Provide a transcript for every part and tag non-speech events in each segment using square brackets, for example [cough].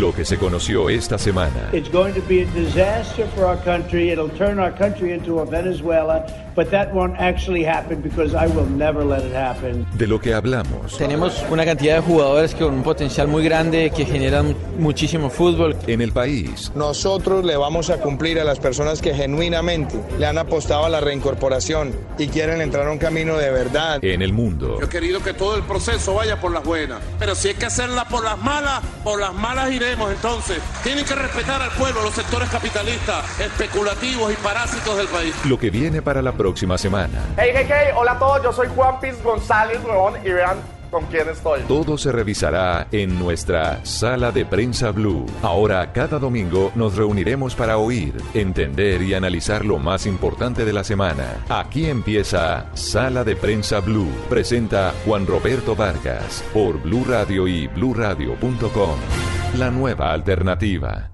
Lo que se conoció esta semana. It's going to be a disaster for our country. It'll turn our country into a Venezuela, but that won't actually happen because I will never let it happen. De lo que hablamos Tenemos una cantidad de jugadores con un potencial muy grande que generan muchísimo fútbol. en el país Nosotros le vamos a cumplir a las personas que genuinamente le han apostado a la reincorporación y quieren entrar a un camino de verdad. en el mundo. Yo he querido que todo el proceso vaya por las buenas. Pero si hay que hacerla por las malas, por las malas iremos entonces. Tienen que respetar al pueblo, los sectores capitalistas, especulativos y parásitos del país. Lo que viene para la próxima semana. Hey, hey, hey, hola a todos, yo soy Juan Piz González, huevón, y vean con quién estoy. Todo se revisará en nuestra sala de prensa blue. Ahora, cada domingo, nos reuniremos para oír, entender y analizar lo más importante de la semana. Aquí empieza Sala de Prensa Blue. Presenta Juan Roberto Vargas por Blue Radio y bluradio.com. La nueva alternativa.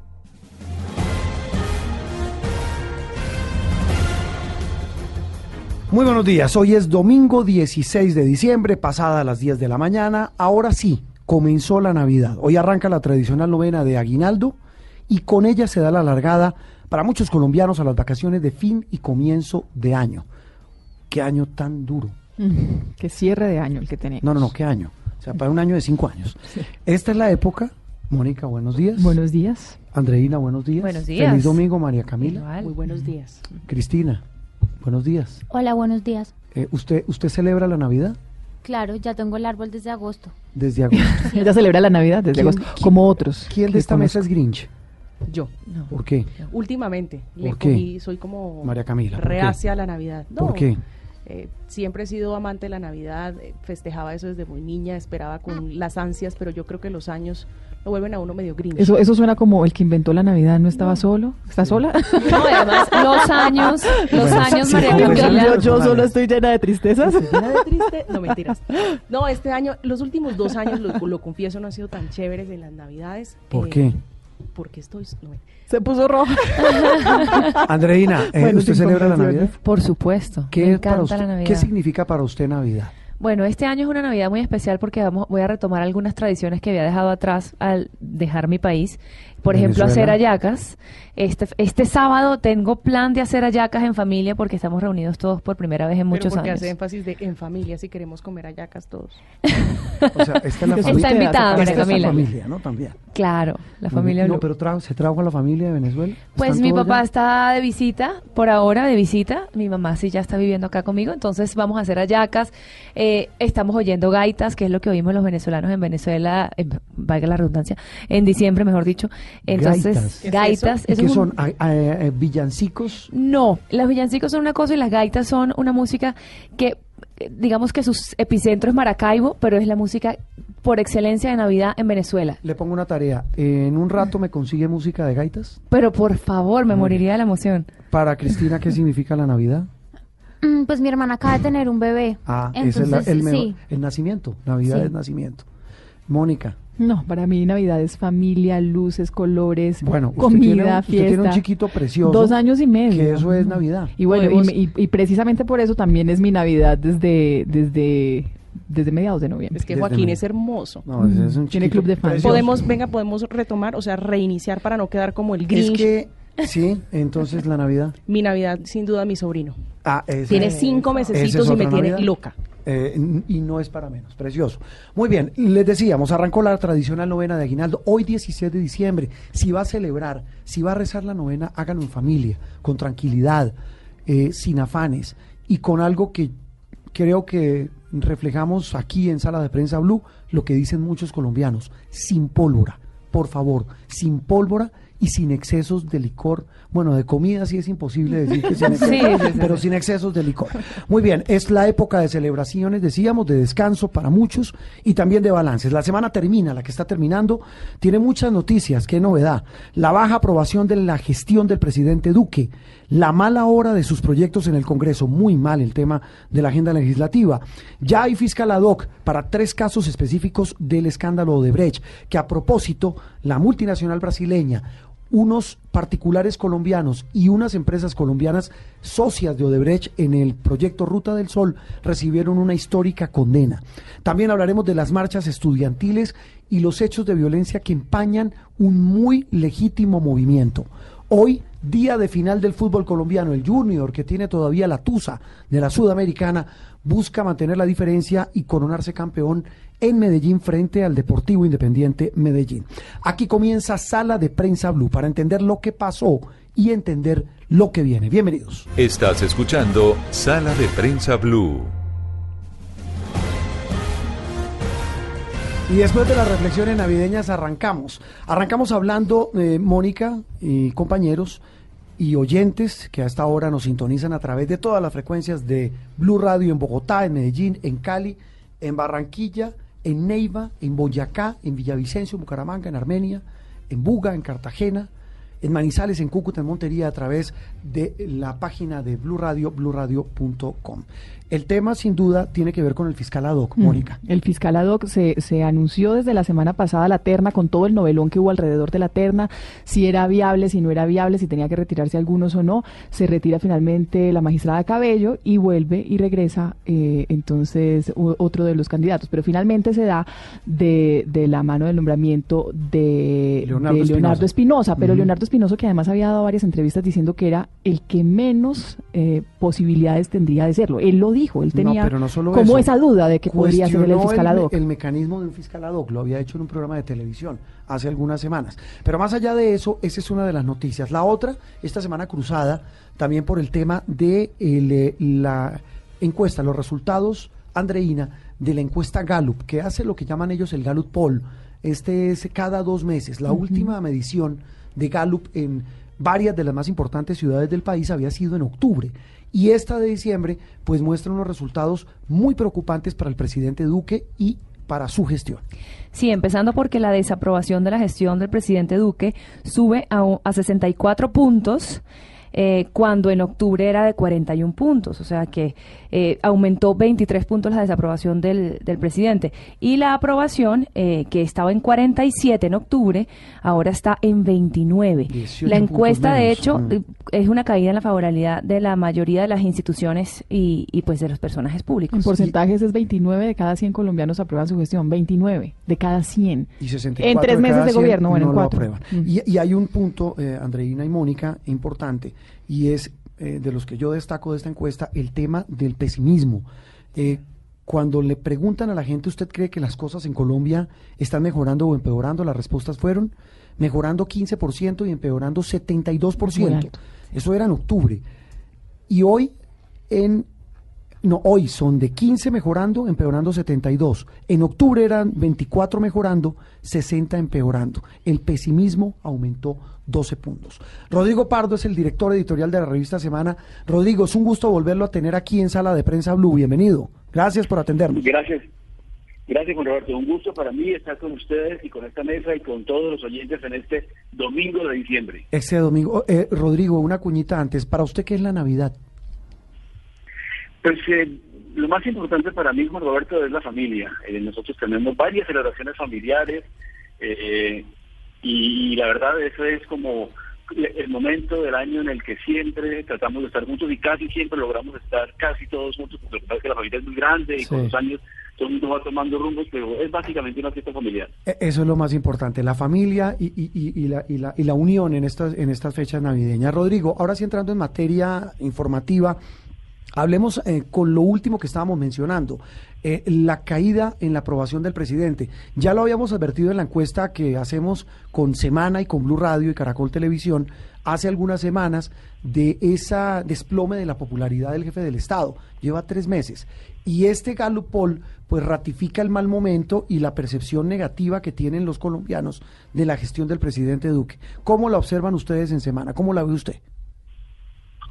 Muy buenos días, hoy es domingo 16 de diciembre, pasada las 10 de la mañana. Ahora sí, comenzó la Navidad. Hoy arranca la tradicional novena de Aguinaldo y con ella se da la largada para muchos colombianos a las vacaciones de fin y comienzo de año. Qué año tan duro. Qué cierre de año el que tenemos. No, no, no, qué año. O sea, para un año de cinco años. Esta es la época. Mónica, buenos días. Buenos días. Andreina, buenos días. Buenos días. Feliz domingo, María Camila. Igual. Muy buenos días. Cristina, buenos días. Hola, buenos días. Eh, ¿usted, ¿Usted celebra la Navidad? Claro, ya tengo el árbol desde agosto. Desde agosto. [laughs] Ella celebra la Navidad desde ¿Quién- agosto, quién- como otros. ¿Quién de esta mesa es Grinch? Yo. ¿Por qué? Últimamente le ¿Por qué? cogí, soy como María Camila, ¿por qué? reacia a la Navidad. No, ¿Por qué? eh, siempre he sido amante de la Navidad, eh, festejaba eso desde muy niña, esperaba con las ansias, pero yo creo que los años lo vuelven a uno medio grinch. Eso, eso suena como el que inventó la Navidad, ¿no estaba solo? ¿Está sola? No, además, [laughs] los años, los Bueno, años, sí, María sí, Camila. yo, yo solo estoy llena de tristezas. Llena de triste. No, mentiras. No, este año, los últimos dos años, lo, lo confieso, no han sido tan chéveres en las Navidades. ¿Por Eh, qué? Porque estoy... no, Se puso roja. [laughs] Andreina, eh, Bueno, ¿usted celebra la. Navidad? Por supuesto. ¿Qué, me es para encanta usted- la Navidad. ¿Qué significa para usted Navidad? Bueno, este año es una Navidad muy especial porque vamos, voy a retomar algunas tradiciones que había dejado atrás al dejar mi país. Por ejemplo, hacer hallacas. Este, este sábado tengo plan de hacer hallacas en familia porque estamos reunidos todos por primera vez en Pero muchos porque años. hace énfasis de en familia si queremos comer hallacas todos. O sea, [laughs] esta es la Está familia. invitada, esta María es la familia, ¿no? También. Claro, la familia No, pero tra- ¿se trajo a la familia de Venezuela? Pues ¿Están mi papá ya? está de visita, por ahora de visita. Mi mamá sí ya está viviendo acá conmigo, entonces vamos a hacer hallacas. Eh, estamos oyendo gaitas, que es lo que oímos los venezolanos en Venezuela, eh, valga la redundancia, en diciembre, mejor dicho. Entonces, Gaitas. ¿Qué es gaitas. ¿Y eso qué es un- son? ¿A- a- eh, ¿Villancicos? No, los villancicos son una cosa y las gaitas son una música que, eh, digamos que su epicentro es Maracaibo, pero es la música por excelencia de Navidad en Venezuela. Le pongo una tarea. En un rato me consigue música de gaitas. Pero por favor, me moriría de la emoción. Para Cristina, ¿qué significa la Navidad? Mm, Pues mi hermana acaba de tener un bebé. Ah, ese es la- Entonces, el, mejor- sí. el nacimiento. Navidad Sí. es nacimiento. Mónica. No, para mí Navidad es familia, luces, colores, Bueno, usted comida, tiene un- usted fiesta. tiene un chiquito precioso, Dos años y medio. que eso es Navidad. Y bueno, y, Podemos- y- y precisamente por eso también es mi Navidad desde, desde, desde mediados de noviembre. Es que Joaquín es hermoso. No, ese es un Tiene club de fans. precioso. Podemos, venga, podemos retomar, o sea, reiniciar para no quedar como el Es Grinch. que, sí, entonces la Navidad. Mi Navidad, sin duda, mi sobrino. Ah, esa- Tiene cinco mesecitos es y me tiene loca. Eh, y no es para menos, precioso. Muy bien, les decíamos, arrancó la tradicional novena de Aguinaldo, hoy 17 de diciembre. Si va a celebrar, si va a rezar la novena, háganlo en familia, con tranquilidad, eh, sin afanes y con algo que creo que reflejamos aquí en Sala de Prensa Blue, lo que dicen muchos colombianos, sin pólvora, por favor, sin pólvora y sin excesos de licor. Bueno, de comida sí es imposible decir que sin [laughs] excesos, sí, sí, pero sin excesos de licor. Muy bien, es la época de celebraciones, decíamos, de descanso para muchos y también de balances. La semana termina, la que está terminando, tiene muchas noticias, qué novedad. La baja aprobación de la gestión del presidente Duque, la mala hora de sus proyectos en el Congreso, muy mal el tema de la agenda legislativa. Ya hay fiscal ad hoc para tres casos específicos del escándalo de Brecht, que a propósito, la multinacional brasileña, unos particulares colombianos y unas empresas colombianas socias de Odebrecht en el proyecto Ruta del Sol recibieron una histórica condena. También hablaremos de las marchas estudiantiles y los hechos de violencia que empañan un muy legítimo movimiento. Hoy, día de final del fútbol colombiano, el Junior, que tiene todavía la tusa de la Sudamericana, busca mantener la diferencia y coronarse campeón en Medellín frente al Deportivo Independiente Medellín. Aquí comienza Sala de Prensa Blue para entender lo que pasó y entender lo que viene. Bienvenidos. Estás escuchando Sala de Prensa Blue. Y después de las reflexiones navideñas arrancamos. Arrancamos hablando, eh, Mónica y compañeros y oyentes que a esta hora nos sintonizan a través de todas las frecuencias de Blue Radio en Bogotá, en Medellín, en Cali, en Barranquilla, en Neiva, en Boyacá, en Villavicencio, en Bucaramanga, en Armenia, en Buga, en Cartagena, en Manizales, en Cúcuta, en Montería, a través de la página de Blue Radio, bluradio.com. El tema, sin duda, tiene que ver con el fiscal ad hoc. Mónica. El fiscal ad hoc se, se anunció desde la semana pasada la terna con todo el novelón que hubo alrededor de la terna, si era viable, si no era viable, si tenía que retirarse algunos o no. Se retira finalmente la magistrada Cabello y vuelve y regresa eh, entonces otro de los candidatos. Pero finalmente se da de, de la mano del nombramiento de Leonardo de Leonardo Espinosa. Espinosa. Pero Ujú. Leonardo Espinosa que además había dado varias entrevistas diciendo que era el que menos eh, posibilidades tendría de serlo. Él lo dijo, él No, tenía pero no solo como eso. esa duda de que podría ser el fiscal ad hoc. el mecanismo de un fiscal ad hoc, lo había hecho en un programa de televisión hace algunas semanas. Pero más allá de eso, esa es una de las noticias. La otra, esta semana cruzada, también por el tema de el, eh, la encuesta, los resultados, Andreina, de la encuesta Gallup, que hace lo que llaman ellos el Gallup Poll. Este es cada dos meses. La última medición de Gallup en varias de las más importantes ciudades del país había sido en octubre. Y esta de diciembre, pues muestra unos resultados muy preocupantes para el presidente Duque y para su gestión. Sí, empezando porque la desaprobación de la gestión del presidente Duque sube a, a 64 puntos. eh, cuando en octubre era de 41 puntos, o sea que eh, aumentó 23 puntos la desaprobación del, del presidente. Y la aprobación, eh, que estaba en 47 en octubre, ahora está en 29. 18 La encuesta, de hecho, Mm. eh, es una caída en la favorabilidad de la mayoría de las instituciones y, y pues de los personajes públicos. En porcentajes es 29 de cada 100 colombianos aprueban su gestión, 29 de cada 100. Y 64 en tres meses de 100 gobierno, bueno, no en lo cuatro. aprueban. Mm. Y, y hay un punto, eh, Andreina y Mónica, importante, y es eh, de los que yo destaco de esta encuesta, el tema del pesimismo. Eh, cuando le preguntan a la gente, ¿usted cree que las cosas en Colombia están mejorando o empeorando? Las respuestas fueron mejorando 15% y empeorando 72%. Muy alto. Eso era en octubre. Y hoy en no, hoy son de 15 mejorando, empeorando 72. En octubre eran 24 mejorando, 60 empeorando. El pesimismo aumentó 12 puntos. Rodrigo Pardo es el director editorial de la revista Semana. Rodrigo, es un gusto volverlo a tener aquí en Sala de Prensa Blue. Bienvenido. Gracias por atendernos. Gracias. Gracias, Juan Roberto. Un gusto para mí estar con ustedes y con esta mesa y con todos los oyentes en este domingo de diciembre. Este domingo, eh, Rodrigo, una cuñita antes. ¿Para usted qué es la Navidad? Pues eh, lo más importante para mí, Juan Roberto, es la familia. Eh, nosotros tenemos varias celebraciones familiares eh, y, la verdad eso es como el momento del año en el que siempre tratamos de estar juntos y casi siempre logramos estar casi todos juntos porque es que la familia es muy grande y Sí. con los años todo el mundo va tomando rumbos, pero es básicamente una fiesta familiar. E- Eso es lo más importante, la familia y, y- y- y la, y la- y la unión en estas, en estas fechas navideñas. Rodrigo, ahora sí entrando en materia informativa, Hablemos eh, con lo último que estábamos mencionando, eh, la caída en la aprobación del presidente. Ya lo habíamos advertido en la encuesta que hacemos con Semana y con Blue Radio y Caracol Televisión hace algunas semanas de esa desplome de la popularidad del jefe del Estado. Lleva tres meses. Y este Gallup Poll pues ratifica el mal momento y la percepción negativa que tienen los colombianos de la gestión del presidente Duque. ¿Cómo la observan ustedes en Semana? ¿Cómo la ve usted?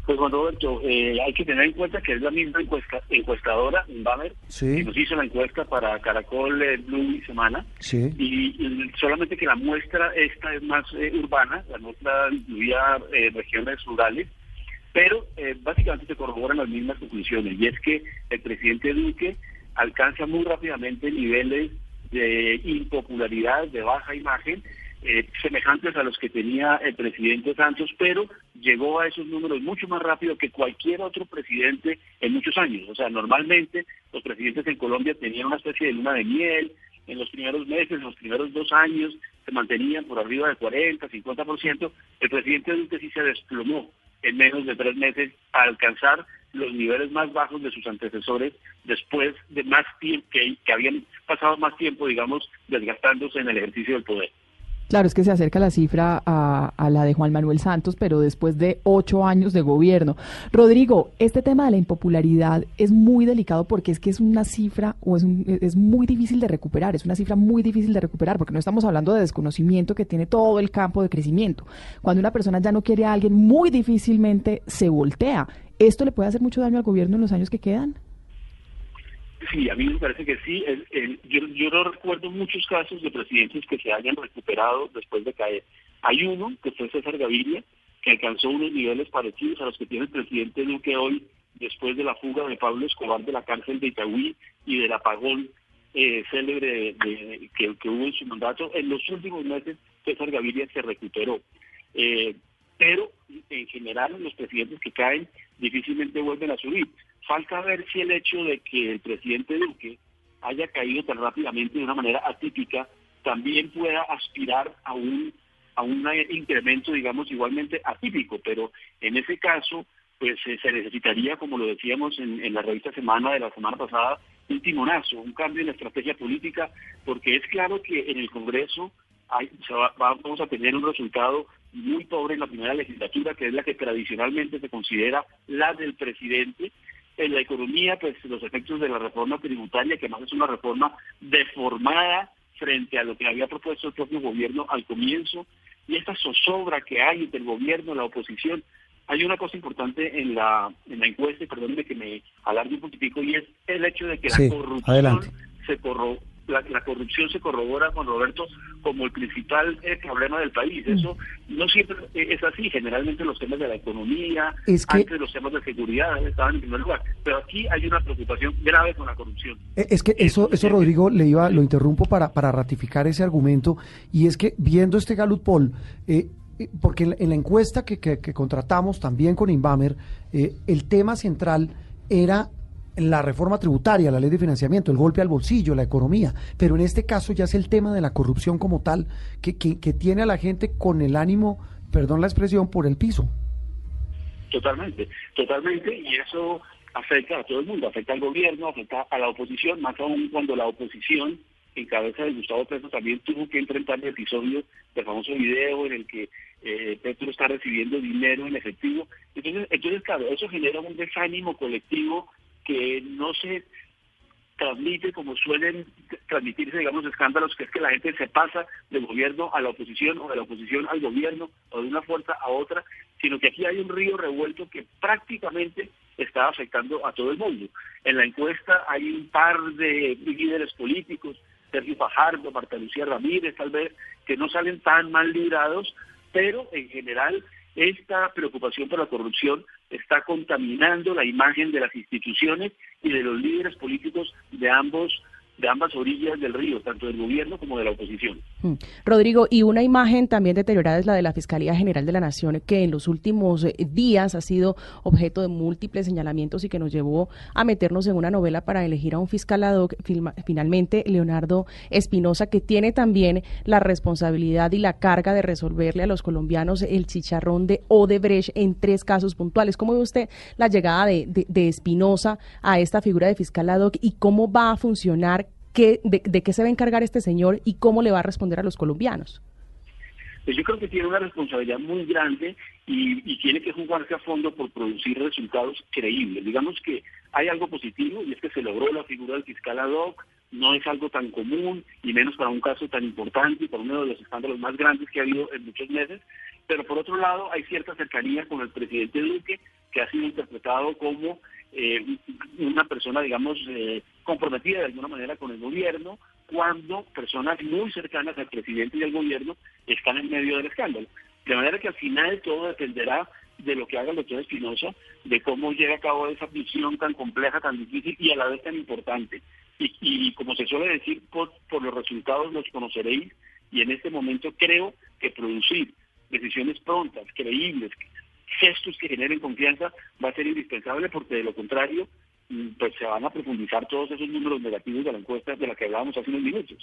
Pues Juan Roberto, eh, hay que tener en cuenta que es la misma encuesta, encuestadora, Bamer, que nos hizo la encuesta para Caracol, eh, Blue y Semana. Sí. Y, solamente que la muestra esta es más eh, urbana, la muestra incluía regiones rurales, pero básicamente se corroboran las mismas conclusiones. Y es que el presidente Duque alcanza muy rápidamente niveles de impopularidad, de baja imagen, eh, semejantes a los que tenía el presidente Santos, pero llegó a esos números mucho más rápido que cualquier otro presidente en muchos años. O sea, normalmente los presidentes en Colombia tenían una especie de luna de miel, en los primeros meses, en los primeros dos años, se mantenían por arriba del 40, 50%. El presidente Duque sí se desplomó en menos de tres meses a alcanzar los niveles más bajos de sus antecesores después de más tiempo, que, que habían pasado más tiempo, digamos, desgastándose en el ejercicio del poder. Claro, es que se acerca la cifra a, la de Juan Manuel Santos, pero después de ocho años de gobierno. Rodrigo, este tema de la impopularidad es muy delicado porque es que es una cifra o es, es muy difícil de recuperar, es una cifra muy difícil de recuperar porque no estamos hablando de desconocimiento que tiene todo el campo de crecimiento. Cuando una persona ya no quiere a alguien, muy difícilmente se voltea. ¿Esto le puede hacer mucho daño al gobierno en los años que quedan? Sí, a mí me parece que sí. yo, yo no recuerdo muchos casos de presidentes que se hayan recuperado después de caer. Hay uno, que fue César Gaviria, que alcanzó unos niveles parecidos a los que tiene el presidente Duque hoy, después de la fuga de Pablo Escobar de la cárcel de Itagüí y del apagón eh, célebre que, hubo en su mandato. En los últimos meses, César Gaviria se recuperó. Eh, pero en general los presidentes que caen difícilmente vuelven a subir. Falta ver si el hecho de que el presidente Duque haya caído tan rápidamente de una manera atípica también pueda aspirar a un a un incremento, digamos, igualmente atípico, pero en ese caso, pues eh, se necesitaría, como lo decíamos en, en la revista Semana de la semana pasada, un timonazo, un cambio en la estrategia política, porque es claro que en el Congreso hay, vamos a tener un resultado muy pobre en la primera legislatura, que es la que tradicionalmente se considera la del presidente. En la economía, pues los efectos de la reforma tributaria, que además es una reforma deformada frente a lo que había propuesto el propio gobierno al comienzo, y esta zozobra que hay entre el gobierno y la oposición. Hay una cosa importante en la, en la encuesta, y perdónenme que me alargue un poquitico, y es el hecho de que la corrupción se corro la, corrupción se corrobora, Juan Roberto, como el principal eh, problema del país. Mm. Eso no siempre es así. Generalmente los temas de la economía, antes los temas de seguridad estaban en primer lugar. Pero aquí hay una preocupación grave con la corrupción. Eh, es que eso, eso Rodrigo, le iba, lo interrumpo para, para ratificar ese argumento. Y es que viendo este Galut Poll, eh, porque en la, encuesta que, que, que, contratamos también con Inbamer, el tema central era la reforma tributaria, la ley de financiamiento, el golpe al bolsillo, la economía, pero en este caso ya es el tema de la corrupción como tal, que, que, tiene a la gente con el ánimo, perdón la expresión, por el piso. Totalmente, totalmente, y eso afecta a todo el mundo, afecta al gobierno, afecta a la oposición, más aún cuando la oposición en cabeza de Gustavo Petro también tuvo que enfrentar el episodio del famoso video en el que eh, Petro está recibiendo dinero en efectivo. Entonces, entonces, claro, eso genera un desánimo colectivo que no se transmite como suelen transmitirse, digamos, escándalos, que es que la gente se pasa del gobierno a la oposición o de la oposición al gobierno o de una fuerza a otra, sino que aquí hay un río revuelto que prácticamente está afectando a todo el mundo. En la encuesta hay un par de líderes políticos, Sergio Fajardo, Marta Lucía Ramírez, tal vez, que no salen tan mal librados, pero en general esta preocupación por la corrupción está contaminando la imagen de las instituciones y de los líderes políticos de ambos de ambas orillas del río, tanto del gobierno como de la oposición. Mm. Rodrigo, y una imagen también deteriorada es la de la Fiscalía General de la Nación, que en los últimos eh, días ha sido objeto de múltiples señalamientos y que nos llevó a meternos en una novela para elegir a un fiscal ad hoc, finalmente Leonardo Espinosa, que tiene también la responsabilidad y la carga de resolverle a los colombianos el chicharrón de Odebrecht en tres casos puntuales. ¿Cómo ve usted la llegada de, de Espinosa a esta figura de fiscal ad hoc y cómo va a funcionar de, qué se va a encargar este señor y cómo le va a responder a los colombianos. Pues yo creo que tiene una responsabilidad muy grande y, tiene que jugarse a fondo por producir resultados creíbles. Digamos que hay algo positivo y es que se logró la figura del fiscal ad hoc, no es algo tan común y menos para un caso tan importante y para uno de los escándalos más grandes que ha habido en muchos meses, pero por otro lado hay cierta cercanía con el presidente Duque que ha sido interpretado como eh, una persona, digamos, eh, comprometida de alguna manera con el gobierno, cuando personas muy cercanas al presidente y al gobierno están en medio del escándalo. De manera que al final todo dependerá de lo que haga el doctor Espinosa, de cómo llegue a cabo esa misión tan compleja, tan difícil y a la vez tan importante. Y, como se suele decir, por, por los resultados los conoceréis y en este momento creo que producir decisiones prontas, creíbles, gestos que generen confianza va a ser indispensable porque de lo contrario pues se van a profundizar todos esos números negativos de la encuesta de la que hablábamos hace unos minutos.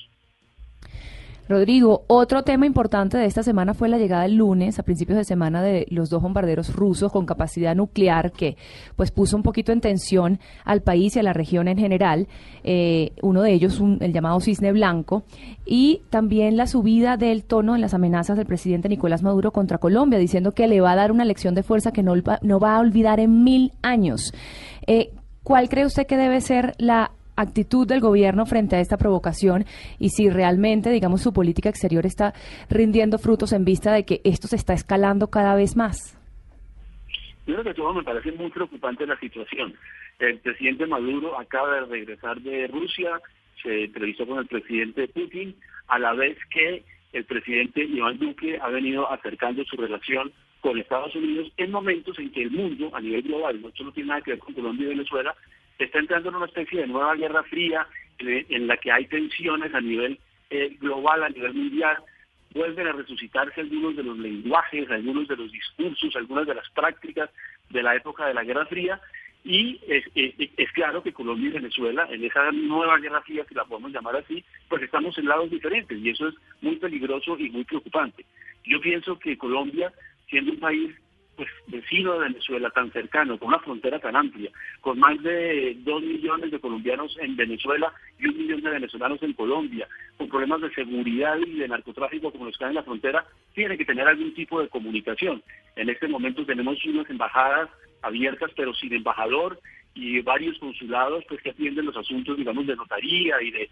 Rodrigo, otro tema importante de esta semana fue la llegada el lunes, a principios de semana, de los dos bombarderos rusos con capacidad nuclear que pues puso un poquito en tensión al país y a la región en general. Eh, uno de ellos, el llamado Cisne Blanco, y también la subida del tono en las amenazas del presidente Nicolás Maduro contra Colombia, diciendo que le va a dar una lección de fuerza que no, no va a olvidar en mil años. Eh, ¿Cuál cree usted que debe ser la actitud del gobierno frente a esta provocación y si realmente, digamos, su política exterior está rindiendo frutos en vista de que esto se está escalando cada vez más. Creo que todo me parece muy preocupante la situación. El presidente Maduro acaba de regresar de Rusia, se entrevistó con el presidente Putin, a la vez que el presidente Iván Duque ha venido acercando su relación con Estados Unidos en momentos en que el mundo, a nivel global, esto no tiene nada que ver con Colombia y Venezuela, está entrando en una especie de nueva guerra fría en la que hay tensiones a nivel eh, global, a nivel mundial. Vuelven a resucitarse algunos de los lenguajes, algunos de los discursos, algunas de las prácticas de la época de la Guerra Fría. Y es, es, claro que Colombia y Venezuela, en esa nueva guerra fría, si la podemos llamar así, pues estamos en lados diferentes y eso es muy peligroso y muy preocupante. Yo pienso que Colombia, siendo un país pues vecino de Venezuela tan cercano, con una frontera tan amplia, con más de dos millones de colombianos en Venezuela y un millón de venezolanos en Colombia, con problemas de seguridad y de narcotráfico como los que hay en la frontera, tiene que tener algún tipo de comunicación. En este momento tenemos unas embajadas abiertas pero sin embajador y varios consulados pues que atienden los asuntos digamos de notaría y de,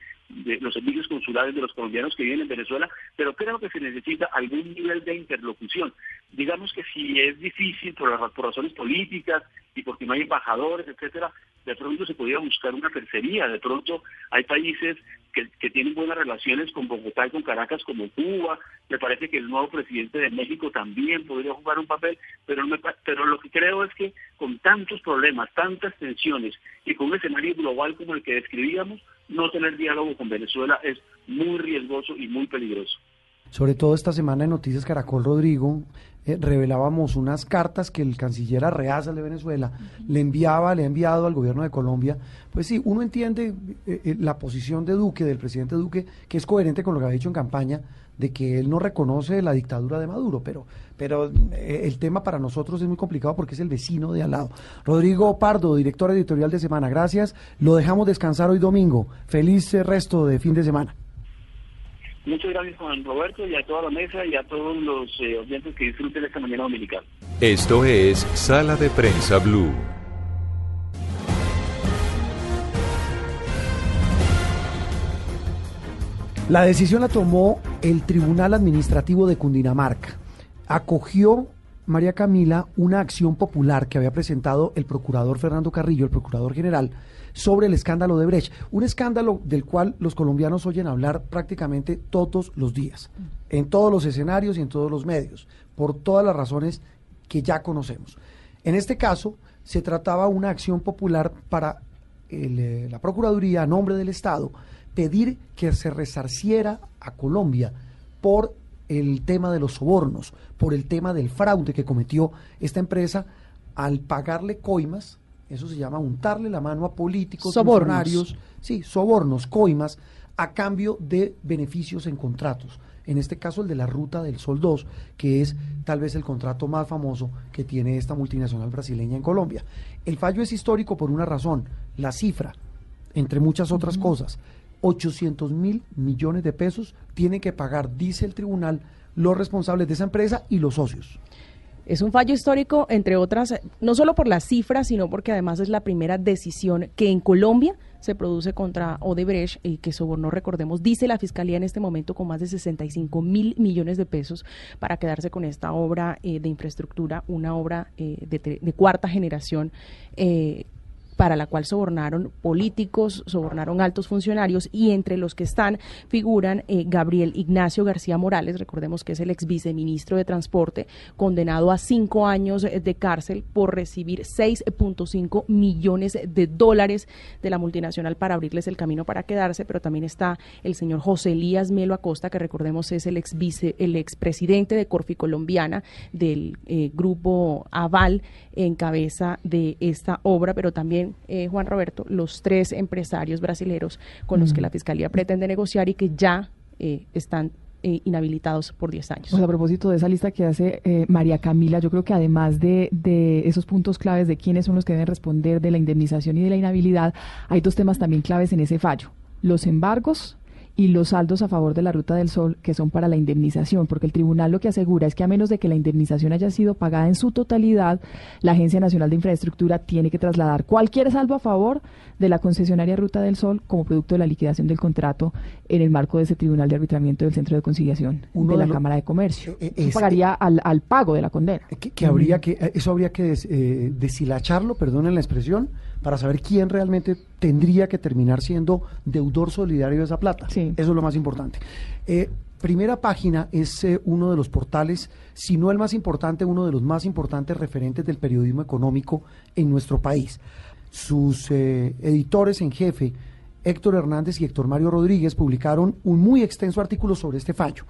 los servicios consulares de los colombianos que viven en Venezuela, pero creo que se necesita algún nivel de interlocución. Digamos que si es difícil por, por razones políticas y porque no hay embajadores, etcétera, de pronto se podría buscar una tercería, de pronto hay países que, tienen buenas relaciones con Bogotá y con Caracas como Cuba, me parece que el nuevo presidente de México también podría jugar un papel, pero, pero lo que creo es que con tantos problemas, tantas tensiones y con un escenario global como el que describíamos, no tener diálogo con Venezuela es muy riesgoso y muy peligroso. Sobre todo esta semana en Noticias Caracol, Rodrigo, eh, revelábamos unas cartas que el canciller Arreaza de Venezuela le enviaba, le ha enviado al gobierno de Colombia. Pues sí, uno entiende eh, eh, la posición de Duque, del presidente Duque, que es coherente con lo que ha dicho en campaña, de que él no reconoce la dictadura de Maduro, pero, pero el tema para nosotros es muy complicado porque es el vecino de al lado. Rodrigo Pardo, director editorial de Semana, gracias. Lo dejamos descansar hoy domingo. Feliz resto de fin de semana. Muchas gracias Juan Roberto y a toda la mesa y a todos los eh, oyentes que disfruten esta mañana dominical. Esto es Sala de Prensa Blue. La decisión la tomó el Tribunal Administrativo de Cundinamarca. Acogió María Camila una acción popular que había presentado el procurador Fernando Carrillo, el procurador general, sobre el escándalo de Brecht, un escándalo del cual los colombianos oyen hablar prácticamente todos los días, en todos los escenarios y en todos los medios, por todas las razones que ya conocemos. En este caso, se trataba una acción popular para eh, la Procuraduría a nombre del Estado pedir que se resarciera a Colombia por el tema de los sobornos, por el tema del fraude que cometió esta empresa al pagarle coimas, eso se llama untarle la mano a políticos, Sobornos. funcionarios, sí, sobornos, coimas, a cambio de beneficios en contratos. En este caso el de la Ruta del Sol 2, que es tal vez el contrato más famoso que tiene esta multinacional brasileña en Colombia. El fallo es histórico por una razón, la cifra, entre muchas otras cosas. 800 mil millones de pesos tienen que pagar, dice el tribunal, los responsables de esa empresa y los socios. Es un fallo histórico, entre otras, no solo por las cifras, sino porque además es la primera decisión que en Colombia se produce contra Odebrecht y que sobornó, recordemos, dice la Fiscalía en este momento con más de 65 mil millones de pesos para quedarse con esta obra eh, de infraestructura, una obra eh, de, de cuarta generación. eh, para la cual sobornaron políticos, sobornaron altos funcionarios y entre los que están figuran eh, Gabriel Ignacio García Morales, recordemos que es el ex viceministro de Transporte, condenado a cinco años eh, de cárcel por recibir 6.5 millones de dólares de la multinacional para abrirles el camino para quedarse, pero también está el señor José Elías Melo Acosta, que recordemos es el ex vice, el expresidente de Corfi Colombiana del eh, grupo Aval en cabeza de esta obra, pero también, eh, Juan Roberto, los tres empresarios brasileros con los que la Fiscalía pretende negociar y que ya eh, están eh, inhabilitados por 10 años. Pues a propósito de esa lista que hace eh, María Camila, yo creo que además de, de esos puntos claves de quiénes son los que deben responder de la indemnización y de la inhabilidad, hay dos temas también claves en ese fallo. Los embargos y los saldos a favor de la Ruta del Sol, que son para la indemnización, porque el tribunal lo que asegura es que a menos de que la indemnización haya sido pagada en su totalidad, la Agencia Nacional de Infraestructura tiene que trasladar cualquier saldo a favor de la concesionaria Ruta del Sol como producto de la liquidación del contrato en el marco de ese tribunal de arbitramiento del Centro de Conciliación Uno de la de lo- Cámara de Comercio. Eh, Eso es- pagaría al, al pago de la condena. que, que habría que eh, eso habría que des- eh, deshilacharlo, perdonen la expresión, para saber quién realmente tendría que terminar siendo deudor solidario de esa plata. Eso es lo más importante. Eh, Primera página es eh, uno de los portales, si no el más importante, uno de los más importantes referentes del periodismo económico en nuestro país. Sus eh, editores en jefe, Héctor Hernández y Héctor Mario Rodríguez, publicaron un muy extenso artículo sobre este fallo,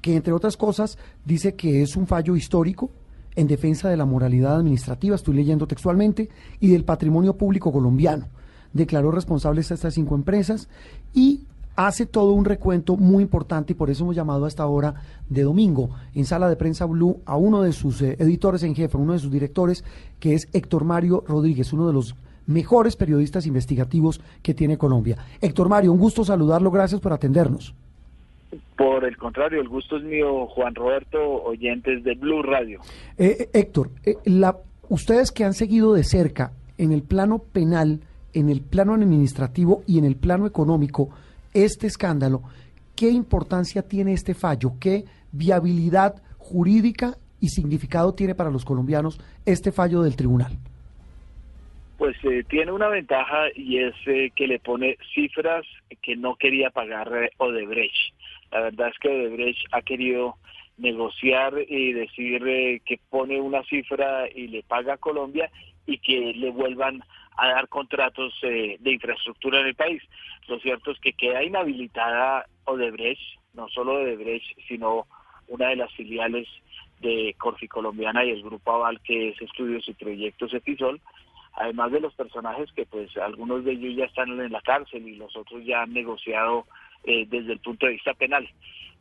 que entre otras cosas dice que es un fallo histórico en defensa de la moralidad administrativa, estoy leyendo textualmente, y del patrimonio público colombiano. Declaró responsables a estas cinco empresas y hace todo un recuento muy importante y por eso hemos llamado a esta hora de domingo en sala de prensa Blue a uno de sus eh, editores en jefe, uno de sus directores, que es Héctor Mario Rodríguez, uno de los mejores periodistas investigativos que tiene Colombia. Héctor Mario, un gusto saludarlo, gracias por atendernos. Por el contrario, el gusto es mío, Juan Roberto, oyentes de Blue Radio. Eh, eh, Héctor, eh, la- ustedes que han seguido de cerca en el plano penal, en el plano administrativo y en el plano económico este escándalo, ¿qué importancia tiene este fallo? ¿Qué viabilidad jurídica y significado tiene para los colombianos este fallo del tribunal? Pues eh, tiene una ventaja y es eh, que le pone cifras que no quería pagar eh, Odebrecht. La verdad es que Odebrecht ha querido negociar y decir eh, que pone una cifra y le paga a Colombia y que le vuelvan a dar contratos eh, de infraestructura en el país. Lo cierto es que queda inhabilitada Odebrecht, no solo Odebrecht, sino una de las filiales de Corfi Colombiana y el Grupo Aval, que es Estudios y Proyectos Episol, además de los personajes que pues algunos de ellos ya están en la cárcel y los otros ya han negociado eh, desde el punto de vista penal.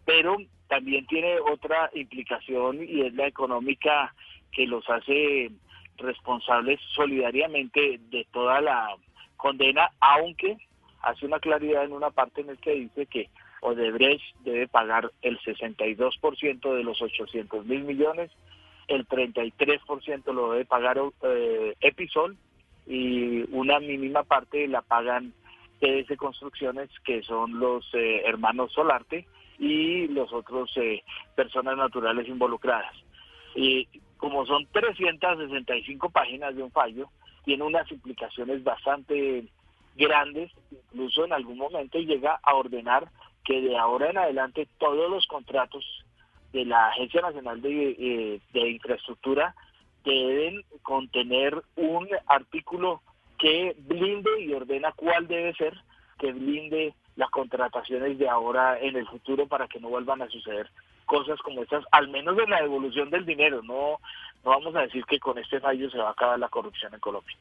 Pero también tiene otra implicación y es la económica que los hace responsables solidariamente de toda la condena, aunque hace una claridad en una parte en el que dice que Odebrecht debe pagar el 62% de los 800 mil millones, el 33% lo debe pagar eh, Episol y una mínima parte la pagan TS Construcciones, que son los eh, hermanos Solarte y los otros eh, personas naturales involucradas. Y como son 365 páginas de un fallo, tiene unas implicaciones bastante grandes, incluso en algún momento llega a ordenar que de ahora en adelante todos los contratos de la Agencia Nacional de, eh, de Infraestructura deben contener un artículo que blinde y ordena cuál debe ser, que blinde las contrataciones de ahora en el futuro para que no vuelvan a suceder cosas como estas, al menos en la devolución del dinero. No, no vamos a decir que con este fallo se va a acabar la corrupción en Colombia.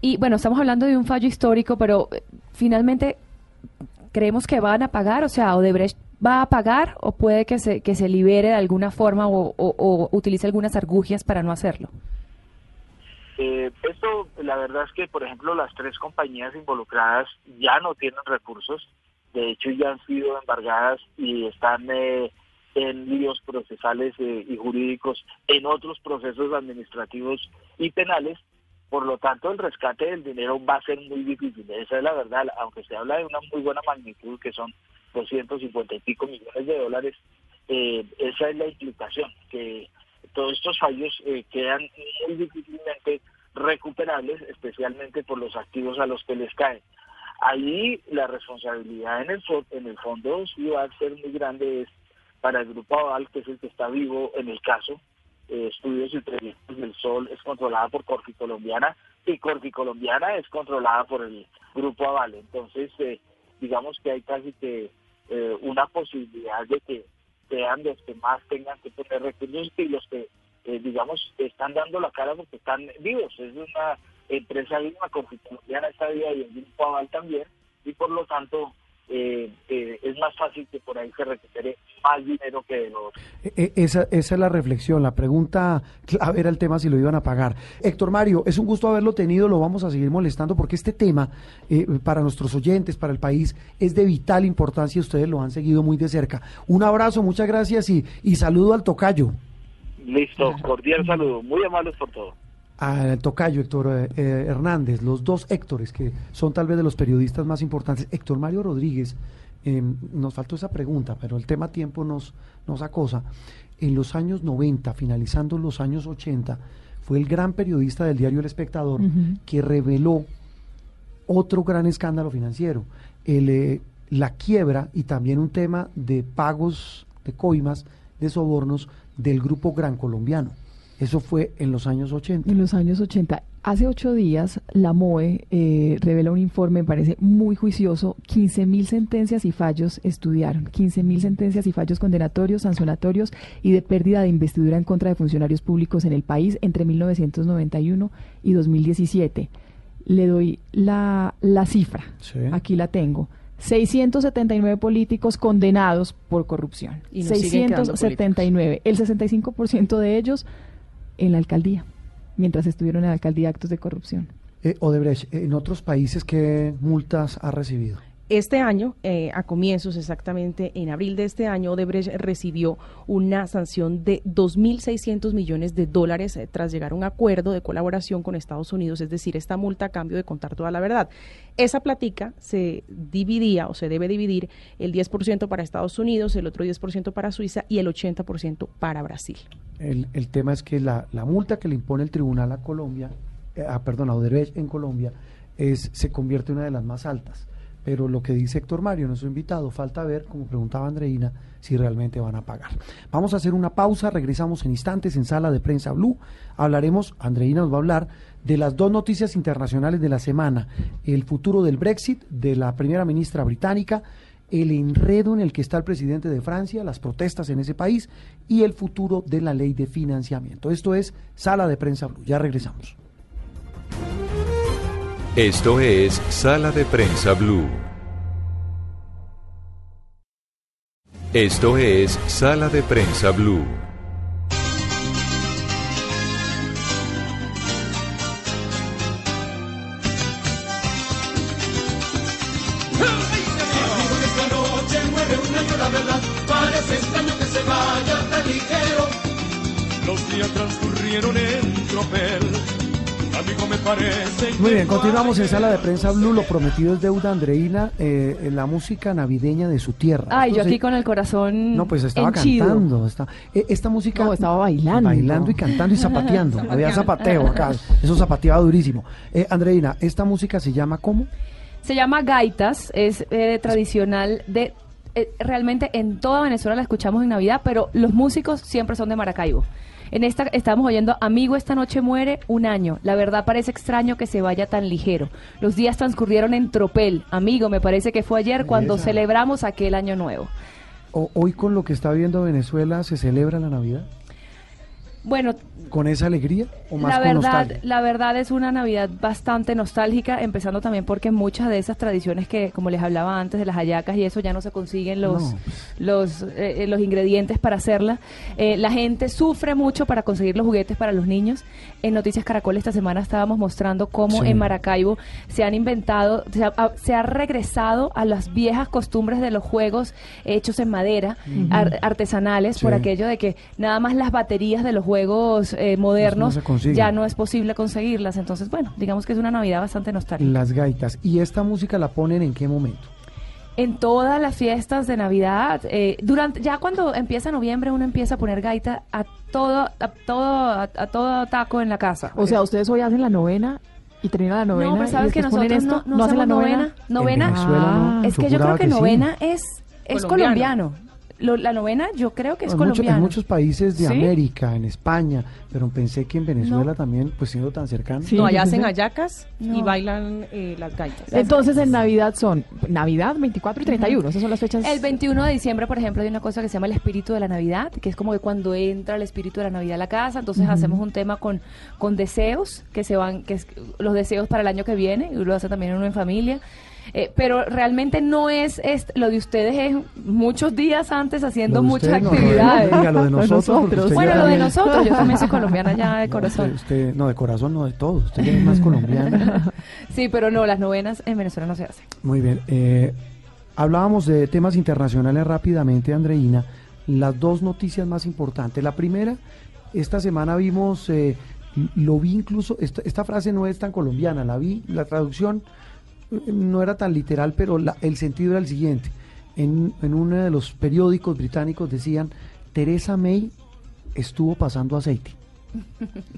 Y bueno, estamos hablando de un fallo histórico, pero eh, finalmente creemos que van a pagar, o sea, Odebrecht va a pagar o puede que se, que se libere de alguna forma o, o, utilice algunas argugias para no hacerlo. Eh, esto, la verdad es que, por ejemplo, las tres compañías involucradas ya no tienen recursos, de hecho ya han sido embargadas y están eh, en líos procesales eh, y jurídicos en otros procesos administrativos y penales, por lo tanto el rescate del dinero va a ser muy difícil, esa es la verdad, aunque se habla de una muy buena magnitud que son 250 y pico millones de dólares, eh, esa es la implicación, que todos estos fallos eh, quedan muy difícilmente recuperables, especialmente por los activos a los que les caen. Ahí la responsabilidad en el, en el fondo sí va a ser muy grande es para el Grupo Aval, que es el que está vivo en el caso. Eh, estudios y Proyectos del Sol es controlada por Corfi Colombiana y Corfi Colombiana es controlada por el Grupo Aval. Entonces, eh, digamos que hay casi que eh, una posibilidad de que sean los que más tengan que poner recursos y los que, digamos, están dando la cara porque están vivos. Es una empresa misma, Corfi Colombiana está viva y el Grupo Aval también, y por lo tanto eh, eh, es más fácil que por ahí se recupere más dinero que de los... E, e, esa, esa es la reflexión, la pregunta clave era el tema si lo iban a pagar. Héctor Mario, es un gusto haberlo tenido, lo vamos a seguir molestando porque este tema eh, para nuestros oyentes, para el país, es de vital importancia y ustedes lo han seguido muy de cerca. Un abrazo, muchas gracias y, y saludo al tocayo. Listo, cordial saludo, muy amables por todo al tocayo Héctor eh, eh, Hernández, los dos Héctores, que son tal vez de los periodistas más importantes. Héctor Mario Rodríguez, em, nos faltó esa pregunta, pero el tema tiempo nos, nos acosa. En los años 90, finalizando los años 80, fue el gran periodista del diario El Espectador que reveló otro gran escándalo financiero, el, eh, la quiebra y también un tema de pagos de coimas, de sobornos del grupo Gran Colombiano. Eso fue en los años 80. En los años 80. Hace ocho días, la MOE eh, revela un informe, me parece muy juicioso, 15.000 sentencias y fallos estudiaron, 15.000 sentencias y fallos condenatorios, sancionatorios y de pérdida de investidura en contra de funcionarios públicos en el país entre 1991 y 2017. Le doy la, la cifra, aquí la tengo. 679 políticos condenados por corrupción. Y 679. El 65% de ellos en la alcaldía, mientras estuvieron en la alcaldía actos de corrupción. Eh, Odebrecht, ¿en otros países qué multas ha recibido? Este año, eh, a comienzos exactamente en abril de este año, Odebrecht recibió una sanción de 2.600 millones de dólares eh, tras llegar a un acuerdo de colaboración con Estados Unidos, es decir, esta multa a cambio de contar toda la verdad. Esa platica se dividía o se debe dividir el 10% para Estados Unidos, el otro 10% para Suiza y el 80% para Brasil. El, el, tema es que la, multa que le impone el tribunal a Colombia, eh, a, perdón, a Odebrecht en Colombia, es, se convierte en una de las más altas pero lo que dice Héctor Mario, nuestro invitado, falta ver, como preguntaba Andreina, si realmente van a pagar. Vamos a hacer una pausa, regresamos en instantes en Sala de Prensa Blue. Hablaremos, Andreina nos va a hablar de las dos noticias internacionales de la semana, el futuro del Brexit de la primera ministra británica, el enredo en el que está el presidente de Francia, las protestas en ese país y el futuro de la ley de financiamiento. Esto es Sala de Prensa Blue. Ya regresamos. Esto es Sala de Prensa Blue. Esto es Sala de Prensa Blue. Muy bien, continuamos en Sala de Prensa Blue. Lo prometido es deuda, Andreina, eh, la música navideña de su tierra. Ay, yo aquí con el corazón. No, pues estaba cantando. Eh, esta música. No, estaba bailando. Bailando y cantando y zapateando. [laughs] Había zapateo acá. Eso zapateaba durísimo. Eh, Andreina, ¿esta música se llama cómo? Se llama Gaitas. Es eh, tradicional de. realmente en toda Venezuela la escuchamos en Navidad, pero los músicos siempre son de Maracaibo. En esta estamos oyendo Amigo esta noche muere un año. La verdad parece extraño que se vaya tan ligero. Los días transcurrieron en tropel. Amigo, me parece que fue ayer cuando Esa. celebramos aquel año nuevo. O- hoy con lo que está viendo Venezuela, ¿se celebra la Navidad? Bueno, ¿Con esa alegría o más la con verdad, nostalgia? la verdad es una Navidad bastante nostálgica, empezando también porque muchas de esas tradiciones que, como les hablaba antes, de las hallacas y eso ya no se consiguen los, No. los, eh, eh, los ingredientes para hacerla. Eh, la gente sufre mucho para conseguir los juguetes para los niños. En Noticias Caracol esta semana estábamos mostrando cómo Sí. en Maracaibo se han inventado, se ha, a- se ha regresado a las viejas costumbres de los juegos hechos en madera, ar- artesanales, por aquello de que nada más las baterías de los juegos eh, modernos ya no es posible conseguirlas. Entonces, bueno, digamos que es una Navidad bastante nostálgica. Las gaitas. ¿Y esta música la ponen en qué momento? En todas las fiestas de Navidad, eh, durante ya cuando empieza noviembre uno empieza a poner gaita a todo a todo a, a todo taco en la casa. O sea, ustedes hoy hacen la novena y terminan la novena. no, pero sabes que nosotros esto, no, no, hacemos la novena. novena. Es que yo creo que, sí. novena es es Colombiano. colombiano. Lo- la novena yo creo que es en, mucho- colombiano. en muchos países de ¿Sí? América, en España, pero pensé que en Venezuela No. también, pues siendo tan cercano. no, allá hacen sí. hallacas y bailan eh, las gaitas. Entonces en Navidad son Navidad 24 y 31, esas son las fechas. El 21 de diciembre, por ejemplo, hay una cosa que se llama el espíritu de la Navidad, que es como que cuando entra el espíritu de la Navidad a la casa, entonces hacemos un tema con, con deseos, que se van, que es los deseos para el año que viene, y lo hace también uno en familia. Eh, pero realmente no es, es- lo de ustedes es muchos días antes haciendo muchas no, actividades. no, lo de [laughs] nosotros, Bueno, lo de nosotros, yo también soy colombiana ya de [laughs] corazón. Usted, no, de corazón, no de todo. Usted es más colombiana. [laughs] Sí, pero no, las novenas en Venezuela no se hacen. Muy bien. eh, hablábamos de temas internacionales rápidamente, Andreina. Las dos noticias más importantes. La primera, esta semana vimos, eh, lo vi incluso, esta, esta frase no es tan colombiana, la vi, la traducción no era tan literal, pero la- el sentido era el siguiente. En, en uno de los periódicos británicos decían, Teresa May estuvo pasando aceite.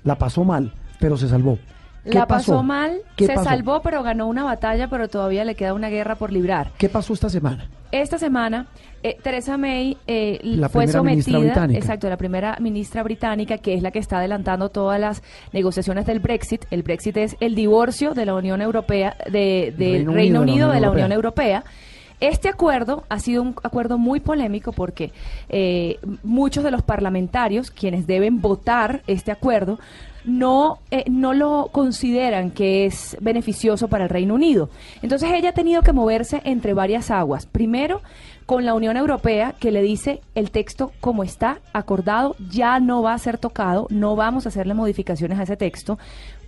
La pasó mal, pero se salvó. ¿Qué La pasó, pasó? mal, ¿Qué se pasó? salvó, pero ganó una batalla, pero todavía le queda una guerra por librar. ¿Qué pasó esta semana? Esta semana, eh, Teresa May eh, La fue sometida, exacto, la primera ministra británica, que es la que está adelantando todas las negociaciones del Brexit. El Brexit es el divorcio de la Unión Europea, de, del Reino Reino, Unido de la Unión Europea. Europea. Este acuerdo ha sido un acuerdo muy polémico porque eh, muchos de los parlamentarios, quienes deben votar este acuerdo, no, eh, no lo consideran que es beneficioso para el Reino Unido. Entonces ella ha tenido que moverse entre varias aguas. Primero, con la Unión Europea, que le dice el texto como está acordado, ya no va a ser tocado, no vamos a hacerle modificaciones a ese texto.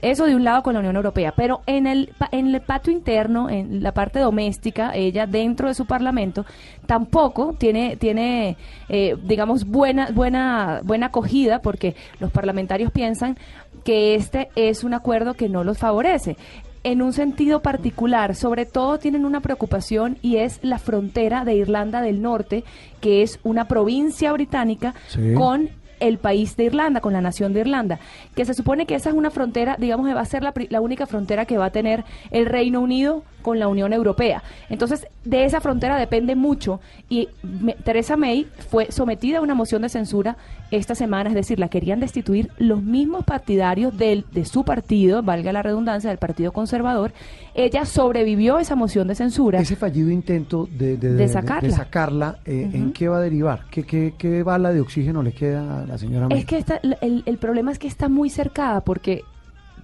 Eso de un lado con la Unión Europea, pero en el, en el patio interno, en la parte doméstica, ella dentro de su parlamento, tampoco tiene, tiene eh, digamos, buena, buena, buena acogida, porque los parlamentarios piensan que este es un acuerdo que no los favorece. En un sentido particular, sobre todo tienen una preocupación y es la frontera de Irlanda del Norte, que es una provincia británica Sí. con el país de Irlanda, con la nación de Irlanda, que se supone que esa es una frontera, digamos que va a ser la, la única frontera que va a tener el Reino Unido con la Unión Europea. Entonces, de esa frontera depende mucho y me- Theresa May fue sometida a una moción de censura esta semana, es decir, la querían destituir los mismos partidarios del, de su partido, valga la redundancia, del Partido Conservador. Ella sobrevivió a esa moción de censura. Ese fallido intento de, de- De de- sacarla. de sacarla, eh, ¿en qué va a derivar? ¿Qué, qué, qué bala de oxígeno le queda a la señora May? Es que el, el problema es que está muy cercada porque,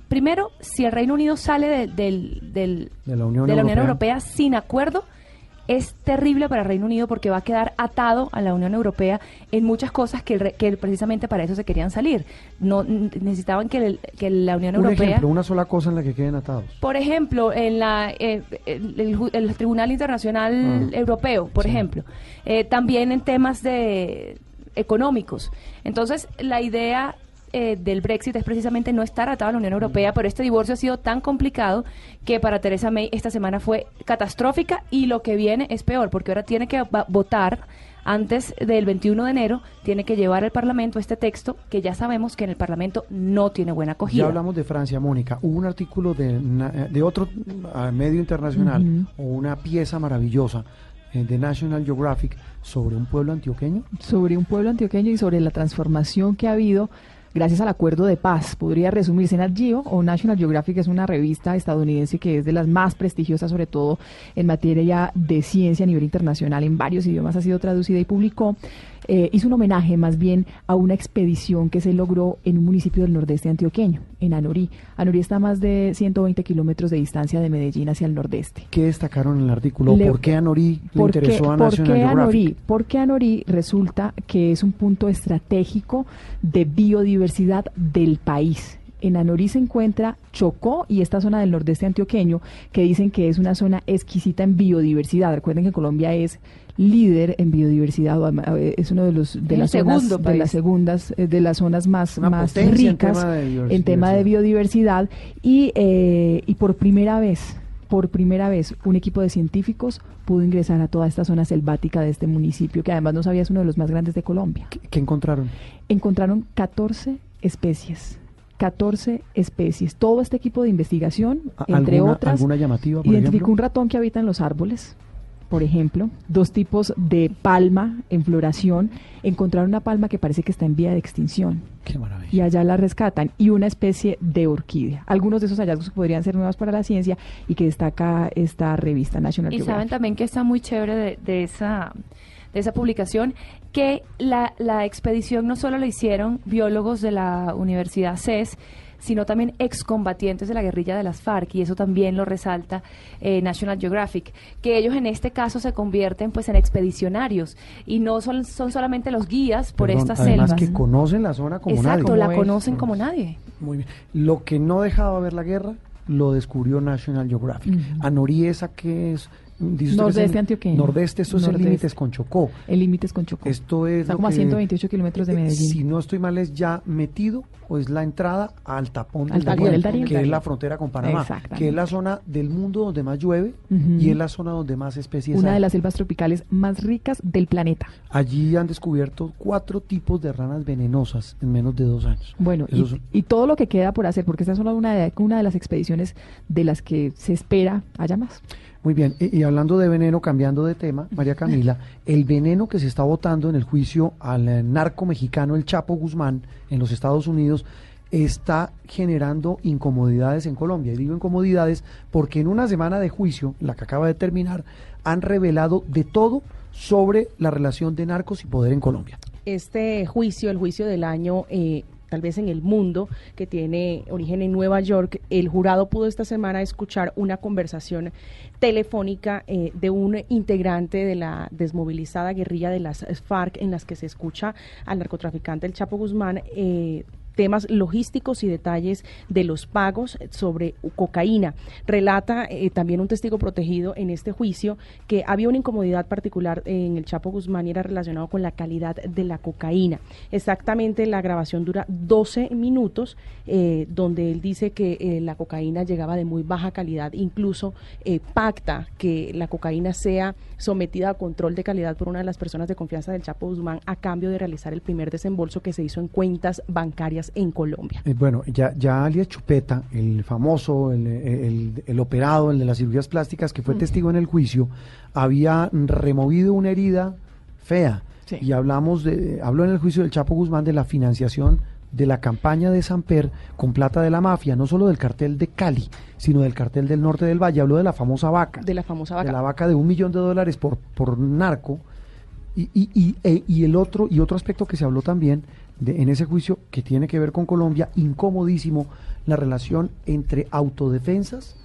primero, si el Reino Unido sale de, de la Unión de la Unión Europea. Europea sin acuerdo, es terrible para el Reino Unido porque va a quedar atado a la Unión Europea en muchas cosas que, que precisamente para eso se querían salir. No necesitaban que, el- que la Unión Un Europea ejemplo, una sola cosa en la que queden atados. por ejemplo, en la, eh, el, el ju- el Tribunal Internacional Ah, Europeo, por ejemplo, eh, también en temas de económicos. Entonces, la idea eh, del Brexit es precisamente no estar atado a la Unión Europea, pero este divorcio ha sido tan complicado que para Theresa May esta semana fue catastrófica y lo que viene es peor, porque ahora tiene que votar antes del 21 de enero, tiene que llevar al Parlamento este texto que ya sabemos que en el Parlamento no tiene buena acogida. Ya hablamos de Francia, Mónica. Hubo un artículo de, na- de otro medio internacional o una pieza maravillosa eh, de National Geographic sobre un pueblo antioqueño. sobre un pueblo antioqueño y sobre la transformación que ha habido gracias al acuerdo de paz. Podría resumirse Nat Geo o National Geographic es una revista estadounidense que es de las más prestigiosas, sobre todo en materia de ciencia a nivel internacional, en varios idiomas ha sido traducida y publicó eh, hizo un homenaje más bien a una expedición que se logró en un municipio del nordeste antioqueño, en Anorí. Anorí está a más de 120 kilómetros de distancia de Medellín hacia el nordeste. ¿Qué destacaron en el artículo? ¿Por qué Anorí le interesó a National ¿por qué Anorí? Porque Anorí resulta que es un punto estratégico de biodiversidad del país. En Anorí se encuentra Chocó y esta zona del nordeste antioqueño, que dicen que es una zona exquisita en biodiversidad. Recuerden que Colombia es líder en biodiversidad, es uno de los de las zonas, de las segundas eh, de las zonas más, más ricas en tema de biodiversidad, y, eh, y por primera vez por primera vez un equipo de científicos pudo ingresar a toda esta zona selvática de este municipio, que además no sabía es uno de los más grandes de Colombia. ¿Qué, encontraron? Encontraron 14 especies. 14 especies. Todo este equipo de investigación, entre otras, ¿alguna llamativa, identificó un ratón que habita en los árboles, por ejemplo, dos tipos de palma en floración, encontraron una palma que parece que está en vía de extinción. Qué maravilla. Y allá la rescatan, y una especie de orquídea. Algunos de esos hallazgos podrían ser nuevos para la ciencia y que destaca esta revista National y Geographic. Y saben también que está muy chévere de, esa de esa publicación, que la, la expedición no solo la hicieron biólogos de la Universidad CES, sino también excombatientes de la guerrilla de las FARC, y eso también lo resalta eh, National Geographic, que ellos en este caso se convierten pues en expedicionarios y no son, son solamente los guías por estas además selvas. que conocen la zona como nadie. Exacto, la conocen como nadie. Muy bien. Lo que no dejaba ver la guerra lo descubrió National Geographic. Anoriesa, que es nordeste antioqueño. Nordeste, esto es el límite con Chocó. El límite es con Chocó. Esto es. Está como a 128 kilómetros de eh, Medellín. Si no estoy mal, es ya metido o es la entrada al tapón al del Darién, que es la frontera con Panamá, que es la zona del mundo donde más llueve y es la zona donde más especies Una hay. de las selvas tropicales más ricas del planeta. Allí han descubierto cuatro tipos de ranas venenosas en menos de dos años. Bueno, y, y, todo lo que queda por hacer, porque esta es solo una de, una de las expediciones de las que se espera haya más. Muy bien, y, y, hablando de veneno, cambiando de tema, María Camila, el veneno que se está votando en el juicio al eh, narco mexicano, el Chapo Guzmán, en los Estados Unidos, está generando incomodidades en Colombia. Y digo incomodidades porque en una semana de juicio, la que acaba de terminar, han revelado de todo sobre la relación de narcos y poder en Colombia. Este juicio, el juicio del año, eh, tal vez en el mundo, que tiene origen en Nueva York, el jurado pudo esta semana escuchar una conversación telefónica eh, de un integrante de la desmovilizada guerrilla de las FARC en las que se escucha al narcotraficante el Chapo Guzmán eh, temas logísticos y detalles de los pagos sobre cocaína. Relata eh, también un testigo protegido en este juicio que había una incomodidad particular en el Chapo Guzmán y era relacionado con la calidad de la cocaína. Exactamente la grabación dura 12 minutos, eh, donde él dice que eh, la cocaína llegaba de muy baja calidad, incluso pacta que la cocaína sea sometida a control de calidad por una de las personas de confianza del Chapo Guzmán a cambio de realizar el primer desembolso que se hizo en cuentas bancarias en Colombia. Eh, bueno, ya, ya alias Chupeta, el famoso, el, el, el, operado, el de las cirugías plásticas, que fue testigo en el juicio, había removido una herida fea. Sí. Y hablamos de, habló en el juicio del Chapo Guzmán de la financiación de la campaña de Samper con plata de la mafia, no solo del cartel de Cali, sino del cartel del norte del Valle. Habló de la famosa vaca. De la famosa vaca. De la vaca de un millón de dólares por, por narco. Y, y, y, e, y el otro, y otro aspecto que se habló también de, en ese juicio que tiene que ver con Colombia, incomodísimo, la relación entre autodefensas,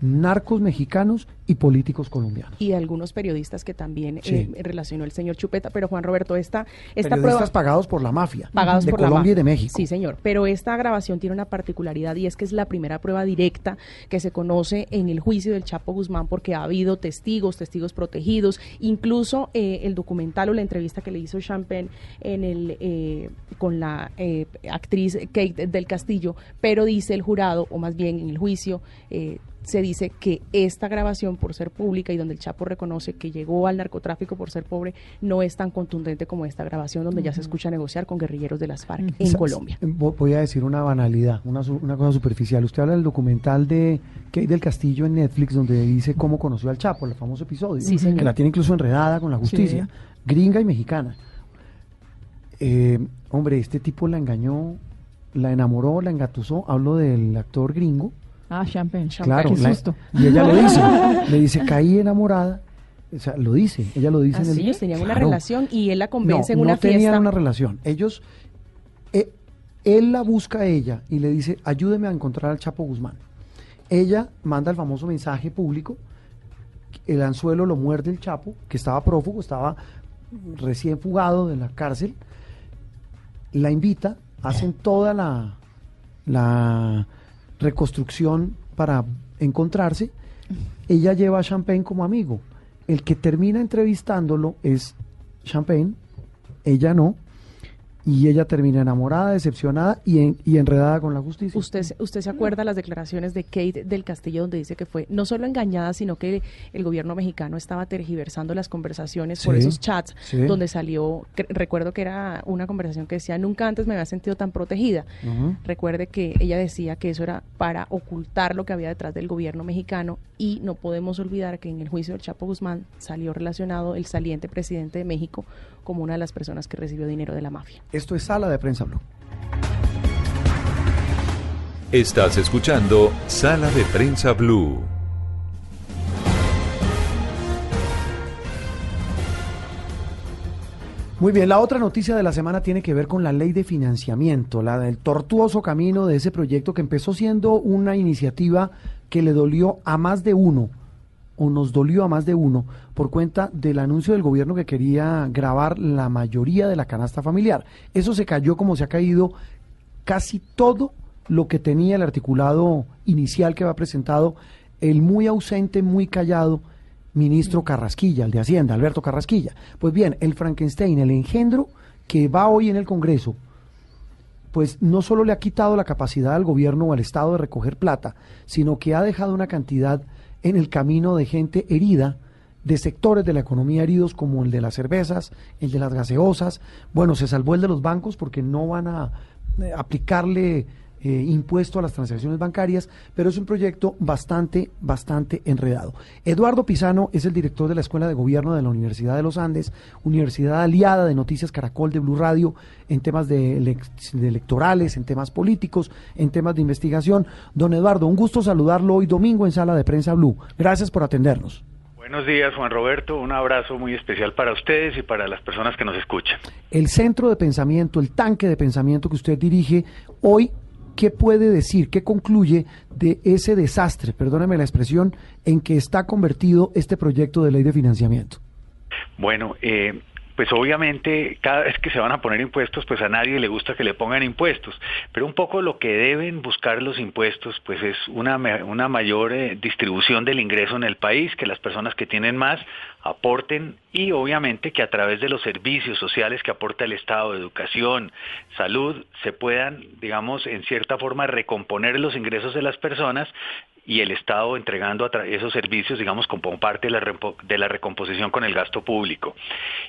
narcos mexicanos y políticos colombianos. Y algunos periodistas que también sí. eh, relacionó el señor Chupeta, pero Juan Roberto, esta, esta periodistas prueba... pagados por la mafia, pagados de por Colombia la mafia. y de México. Sí, señor, pero esta grabación tiene una particularidad y es que es la primera prueba directa que se conoce en el juicio del Chapo Guzmán porque ha habido testigos, testigos protegidos, incluso eh, el documental o la entrevista que le hizo Champagne en el, eh, con la eh, actriz Kate del Castillo, pero dice el jurado, o más bien en el juicio, se dice que esta grabación, por ser pública y donde el Chapo reconoce que llegó al narcotráfico por ser pobre, no es tan contundente como esta grabación donde uh -huh. ya se escucha negociar con guerrilleros de las FARC uh -huh. en Colombia. Voy a decir una banalidad, una, una cosa superficial. Usted habla del documental de Kate del Castillo en Netflix donde dice cómo conoció al Chapo, el famoso episodio, sí, que la tiene incluso enredada con la justicia, sí. gringa y mexicana. Eh, hombre, este tipo la engañó la enamoró, la engatusó. Hablo del actor gringo. Ah, Champagne. Claro, Qué la- susto. y ella le dice, [laughs] le dice, caí enamorada. O sea, lo dice, ella lo dice en el ellos tenían una relación y él la convence no, en una no tenían fiesta. una relación. Ellos, eh, él la busca a ella y le dice, ayúdeme a encontrar al Chapo Guzmán. Ella manda el famoso mensaje público, el anzuelo lo muerde el Chapo, que estaba prófugo, estaba recién fugado de la cárcel, la invita, hacen toda la, la reconstrucción para encontrarse, ella lleva a Champagne como amigo. El que termina entrevistándolo es Champagne, ella no, y ella termina enamorada, decepcionada y, en- y enredada con la justicia. ¿Usted, ¿Usted se acuerda las declaraciones de Kate del Castillo donde dice que fue no solo engañada, sino que el gobierno mexicano estaba tergiversando las conversaciones por esos chats sí. donde salió, que- recuerdo que era una conversación que decía, nunca antes me había sentido tan protegida. Recuerde que ella decía que eso era para ocultar lo que había detrás del gobierno mexicano y no podemos olvidar que en el juicio del Chapo Guzmán salió relacionado el saliente presidente de México como una de las personas que recibió dinero de la mafia. Esto es Sala de Prensa Blue. Estás escuchando Sala de Prensa Blue. Muy bien, la otra noticia de la semana tiene que ver con la ley de financiamiento, la del tortuoso camino de ese proyecto que empezó siendo una iniciativa que le dolió a más de uno, o nos dolió a más de uno, por cuenta del anuncio del gobierno que quería grabar la mayoría de la canasta familiar. Eso se cayó como se ha caído casi todo lo que tenía el articulado inicial que había presentado el muy ausente, muy callado ministro Carrasquilla, el de Hacienda, Alberto Carrasquilla. Pues bien, el Frankenstein, el engendro que va hoy en el Congreso, pues no solo le ha quitado la capacidad al gobierno o al Estado de recoger plata, sino que ha dejado una cantidad en el camino de gente herida, de sectores de la economía heridos como el de las cervezas, el de las gaseosas. Bueno, se salvó el de los bancos porque no van a eh, aplicarle eh, impuesto a las transacciones bancarias, pero es un proyecto bastante, bastante enredado. Eduardo Pisano es el director de la Escuela de Gobierno de la Universidad de los Andes, universidad aliada de Noticias Caracol de Blue Radio en temas de, elec- de electorales, en temas políticos, en temas de investigación. Don Eduardo, un gusto saludarlo hoy domingo en Sala de Prensa Blue. Gracias por atendernos. Buenos días, Juan Roberto. Un abrazo muy especial para ustedes y para las personas que nos escuchan. El centro de pensamiento, el tanque de pensamiento que usted dirige hoy, ¿qué puede decir, qué concluye de ese desastre, perdóneme la expresión, en que está convertido este proyecto de ley de financiamiento? Bueno, eh, pues obviamente cada vez que se van a poner impuestos, pues a nadie le gusta que le pongan impuestos, pero un poco lo que deben buscar los impuestos, pues es una, una mayor eh, distribución del ingreso en el país, que las personas que tienen más aporten y obviamente que a través de los servicios sociales que aporta el Estado, educación, salud, se puedan, digamos, en cierta forma recomponer los ingresos de las personas y el Estado entregando esos servicios, digamos, como parte de la, de la recomposición con el gasto público.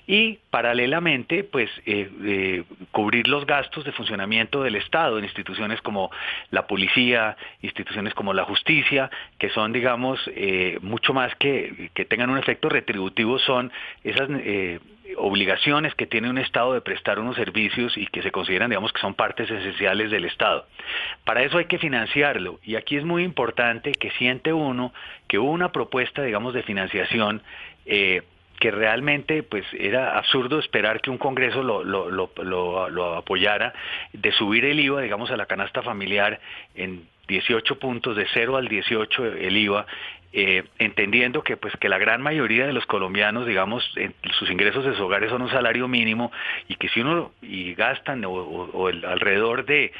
Y paralelamente, pues, eh, eh, cubrir los gastos de funcionamiento del Estado en instituciones como la policía, instituciones como la justicia, que son, digamos, eh, mucho más que, que tengan un efecto retributivo, son esas... obligaciones que tiene un Estado de prestar unos servicios y que se consideran, digamos, que son partes esenciales del Estado. Para eso hay que financiarlo y aquí es muy importante que siente uno que hubo una propuesta, digamos, de financiación eh, que realmente pues era absurdo esperar que un Congreso lo, lo, lo, lo, lo apoyara, de subir el IVA, digamos, a la canasta familiar en 18 puntos, de 0 al 18 el IVA, eh, entendiendo que pues que la gran mayoría de los colombianos digamos en- sus ingresos de sus hogares son un salario mínimo y que si uno y gastan o, o- o el, alrededor de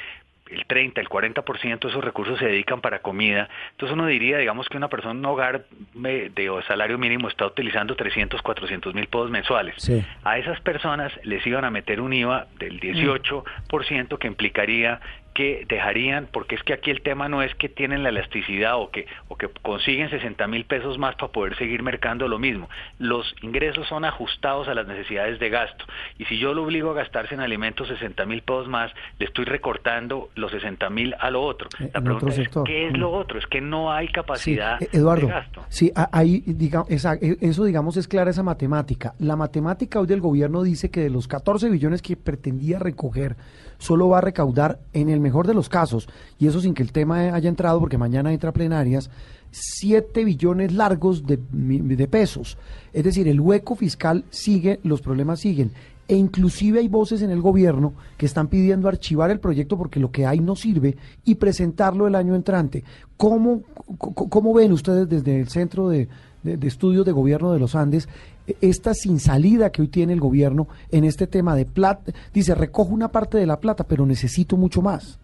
el 30, el 40% de esos recursos se dedican para comida. Entonces uno diría, digamos, que una persona en un hogar de salario mínimo está utilizando 300, 400 mil pesos mensuales. Sí. A esas personas les iban a meter un IVA del 18% que implicaría que dejarían, porque es que aquí el tema no es que tienen la elasticidad o que, o que consiguen 60 mil pesos más para poder seguir mercando lo mismo. Los ingresos son ajustados a las necesidades de gasto. Y si yo lo obligo a gastarse en alimentos 60 mil pesos más, le estoy recortando los 60 mil a lo otro. La en otro pregunta es, sector. ¿qué es Mm. lo otro? Es que no hay capacidad Eh, Eduardo, de gasto. sí, ahí, diga- esa- eh, eso digamos es clara esa matemática. La matemática hoy del gobierno dice que de los 14 billones que pretendía recoger, solo va a recaudar en el mejor de los casos, y eso sin que el tema haya entrado, porque mañana entra plenarias, 7 billones largos de, de pesos. Es decir, el hueco fiscal sigue, los problemas siguen e inclusive hay voces en el gobierno que están pidiendo archivar el proyecto porque lo que hay no sirve y presentarlo el año entrante. ¿Cómo, cómo ven ustedes desde el Centro de, de, Estudios de Gobierno de los Andes esta sin salida que hoy tiene el gobierno en este tema de plata? Dice, recojo una parte de la plata, pero necesito mucho más.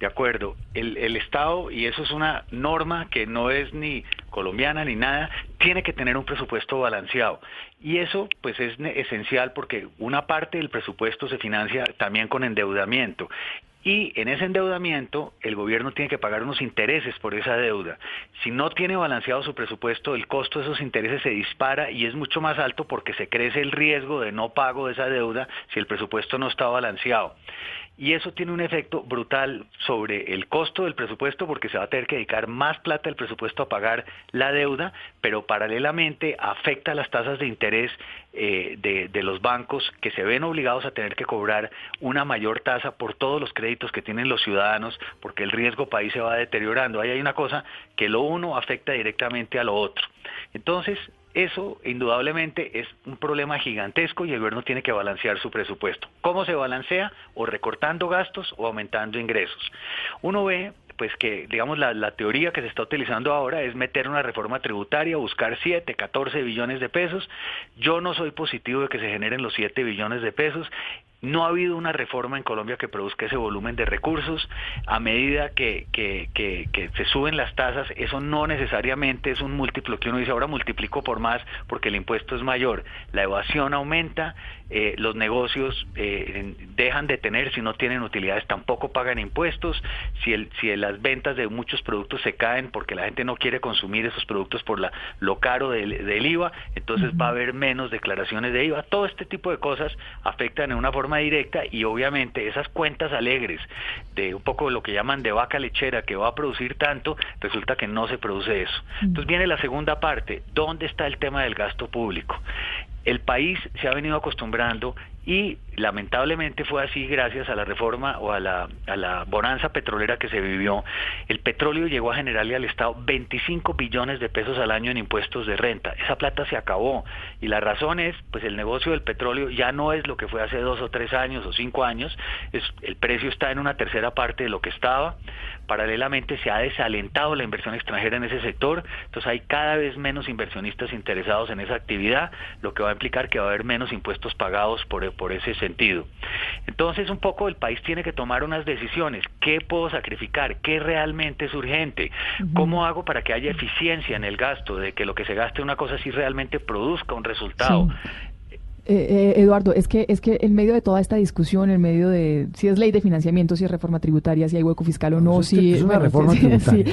De acuerdo, el, el, Estado, y eso es una norma que no es ni colombiana ni nada, tiene que tener un presupuesto balanceado. Y eso pues es esencial porque una parte del presupuesto se financia también con endeudamiento. Y en ese endeudamiento el gobierno tiene que pagar unos intereses por esa deuda. Si no tiene balanceado su presupuesto, el costo de esos intereses se dispara y es mucho más alto porque se crece el riesgo de no pago de esa deuda si el presupuesto no está balanceado y eso tiene un efecto brutal sobre el costo del presupuesto porque se va a tener que dedicar más plata del presupuesto a pagar la deuda, pero paralelamente afecta las tasas de interés eh, de, de, los bancos que se ven obligados a tener que cobrar una mayor tasa por todos los créditos que tienen los ciudadanos porque el riesgo país se va deteriorando. Ahí hay una cosa que lo uno afecta directamente a lo otro. Entonces, eso indudablemente es un problema gigantesco y el gobierno tiene que balancear su presupuesto. ¿Cómo se balancea? O recortando gastos o aumentando ingresos. Uno ve pues que digamos la, la, teoría que se está utilizando ahora es meter una reforma tributaria, buscar 7, 14 billones de pesos. Yo no soy positivo de que se generen los 7 billones de pesos. No ha habido una reforma en Colombia que produzca ese volumen de recursos. A medida que, que, que, se suben las tasas, eso no necesariamente es un múltiplo que uno dice ahora multiplico por más porque el impuesto es mayor. La evasión aumenta, eh, los negocios eh, dejan de tener, si no tienen utilidades tampoco pagan impuestos, si, el, si las ventas de muchos productos se caen porque la gente no quiere consumir esos productos por la, lo caro del, del IVA, entonces va a haber menos declaraciones de IVA. Todo este tipo de cosas afectan en una forma directa y obviamente esas cuentas alegres de un poco lo que llaman de vaca lechera que va a producir tanto, resulta que no se produce eso. Entonces viene la segunda parte, ¿dónde está el tema del gasto público? El país se ha venido acostumbrando y lamentablemente fue así gracias a la reforma o a la, a la bonanza petrolera que se vivió. El petróleo llegó a generarle al Estado 25 billones de pesos al año en impuestos de renta. Esa plata se acabó y la razón es, pues el negocio del petróleo ya no es lo que fue hace dos o tres años o cinco años, es, el precio está en una tercera parte de lo que estaba. Paralelamente se ha desalentado la inversión extranjera en ese sector, entonces hay cada vez menos inversionistas interesados en esa actividad, lo que va a implicar que va a haber menos impuestos pagados por por ese sentido. Entonces, un poco el país tiene que tomar unas decisiones. ¿Qué puedo sacrificar? ¿Qué realmente es urgente? ¿Cómo hago para que haya eficiencia en el gasto? De que lo que se gaste una cosa sí realmente produzca un resultado. Eh, Eduardo, es que es que en medio de toda esta discusión, en medio de si es ley de financiamiento, si es reforma tributaria, si hay hueco fiscal o no, si es una reforma [laughs] tributaria,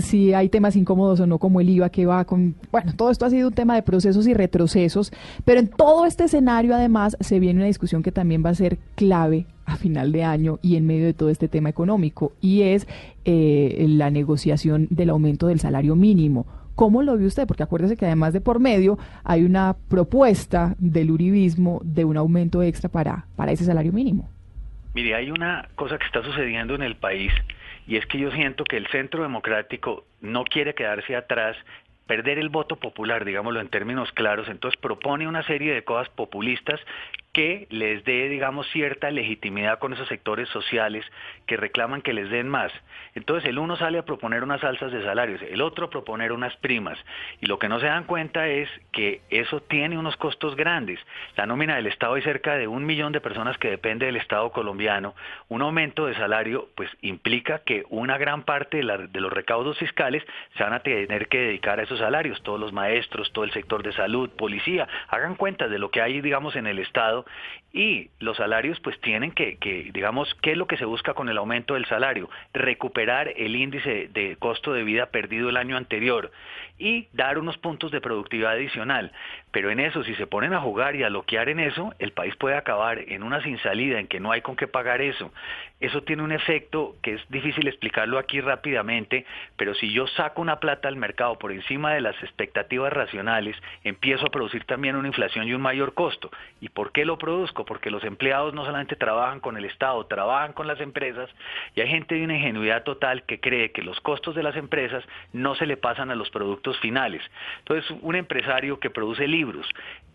si, hay temas incómodos o no, como el IVA que va con, bueno, todo esto ha sido un tema de procesos y retrocesos, pero en todo este escenario además se viene una discusión que también va a ser clave a final de año y en medio de todo este tema económico y es eh, la negociación del aumento del salario mínimo ¿Cómo lo ve usted? Porque acuérdese que además de por medio hay una propuesta del uribismo de un aumento extra para, para ese salario mínimo. Mire, hay una cosa que está sucediendo en el país y es que yo siento que el centro democrático no quiere quedarse atrás perder el voto popular, digámoslo en términos claros, entonces propone una serie de cosas populistas que les dé, digamos, cierta legitimidad con esos sectores sociales que reclaman que les den más. Entonces el uno sale a proponer unas alzas de salarios, el otro a proponer unas primas. Y lo que no se dan cuenta es que eso tiene unos costos grandes. La nómina del Estado hay cerca de un millón de personas que depende del Estado colombiano. Un aumento de salario pues implica que una gran parte de, de los recaudos fiscales se van a tener que dedicar a esos salarios. Todos los maestros, todo el sector de salud, policía, hagan cuenta de lo que hay, digamos, en el Estado y los salarios pues tienen que, que, digamos, ¿qué es lo que se busca con el aumento del salario? Recuperar el índice de costo de vida perdido el año anterior y dar unos puntos de productividad adicional. Pero en eso, si se ponen a jugar y a loquear en eso, el país puede acabar en una sin salida, en que no hay con qué pagar eso. Eso tiene un efecto que es difícil explicarlo aquí rápidamente, pero si yo saco una plata al mercado por encima de las expectativas racionales, empiezo a producir también una inflación y un mayor costo. ¿Y por qué lo produzco? Porque los empleados no solamente trabajan con el Estado, trabajan con las empresas y hay gente de una ingenuidad total que cree que los costos de las empresas no se le pasan a los productos finales. Entonces, un empresario que produce libros,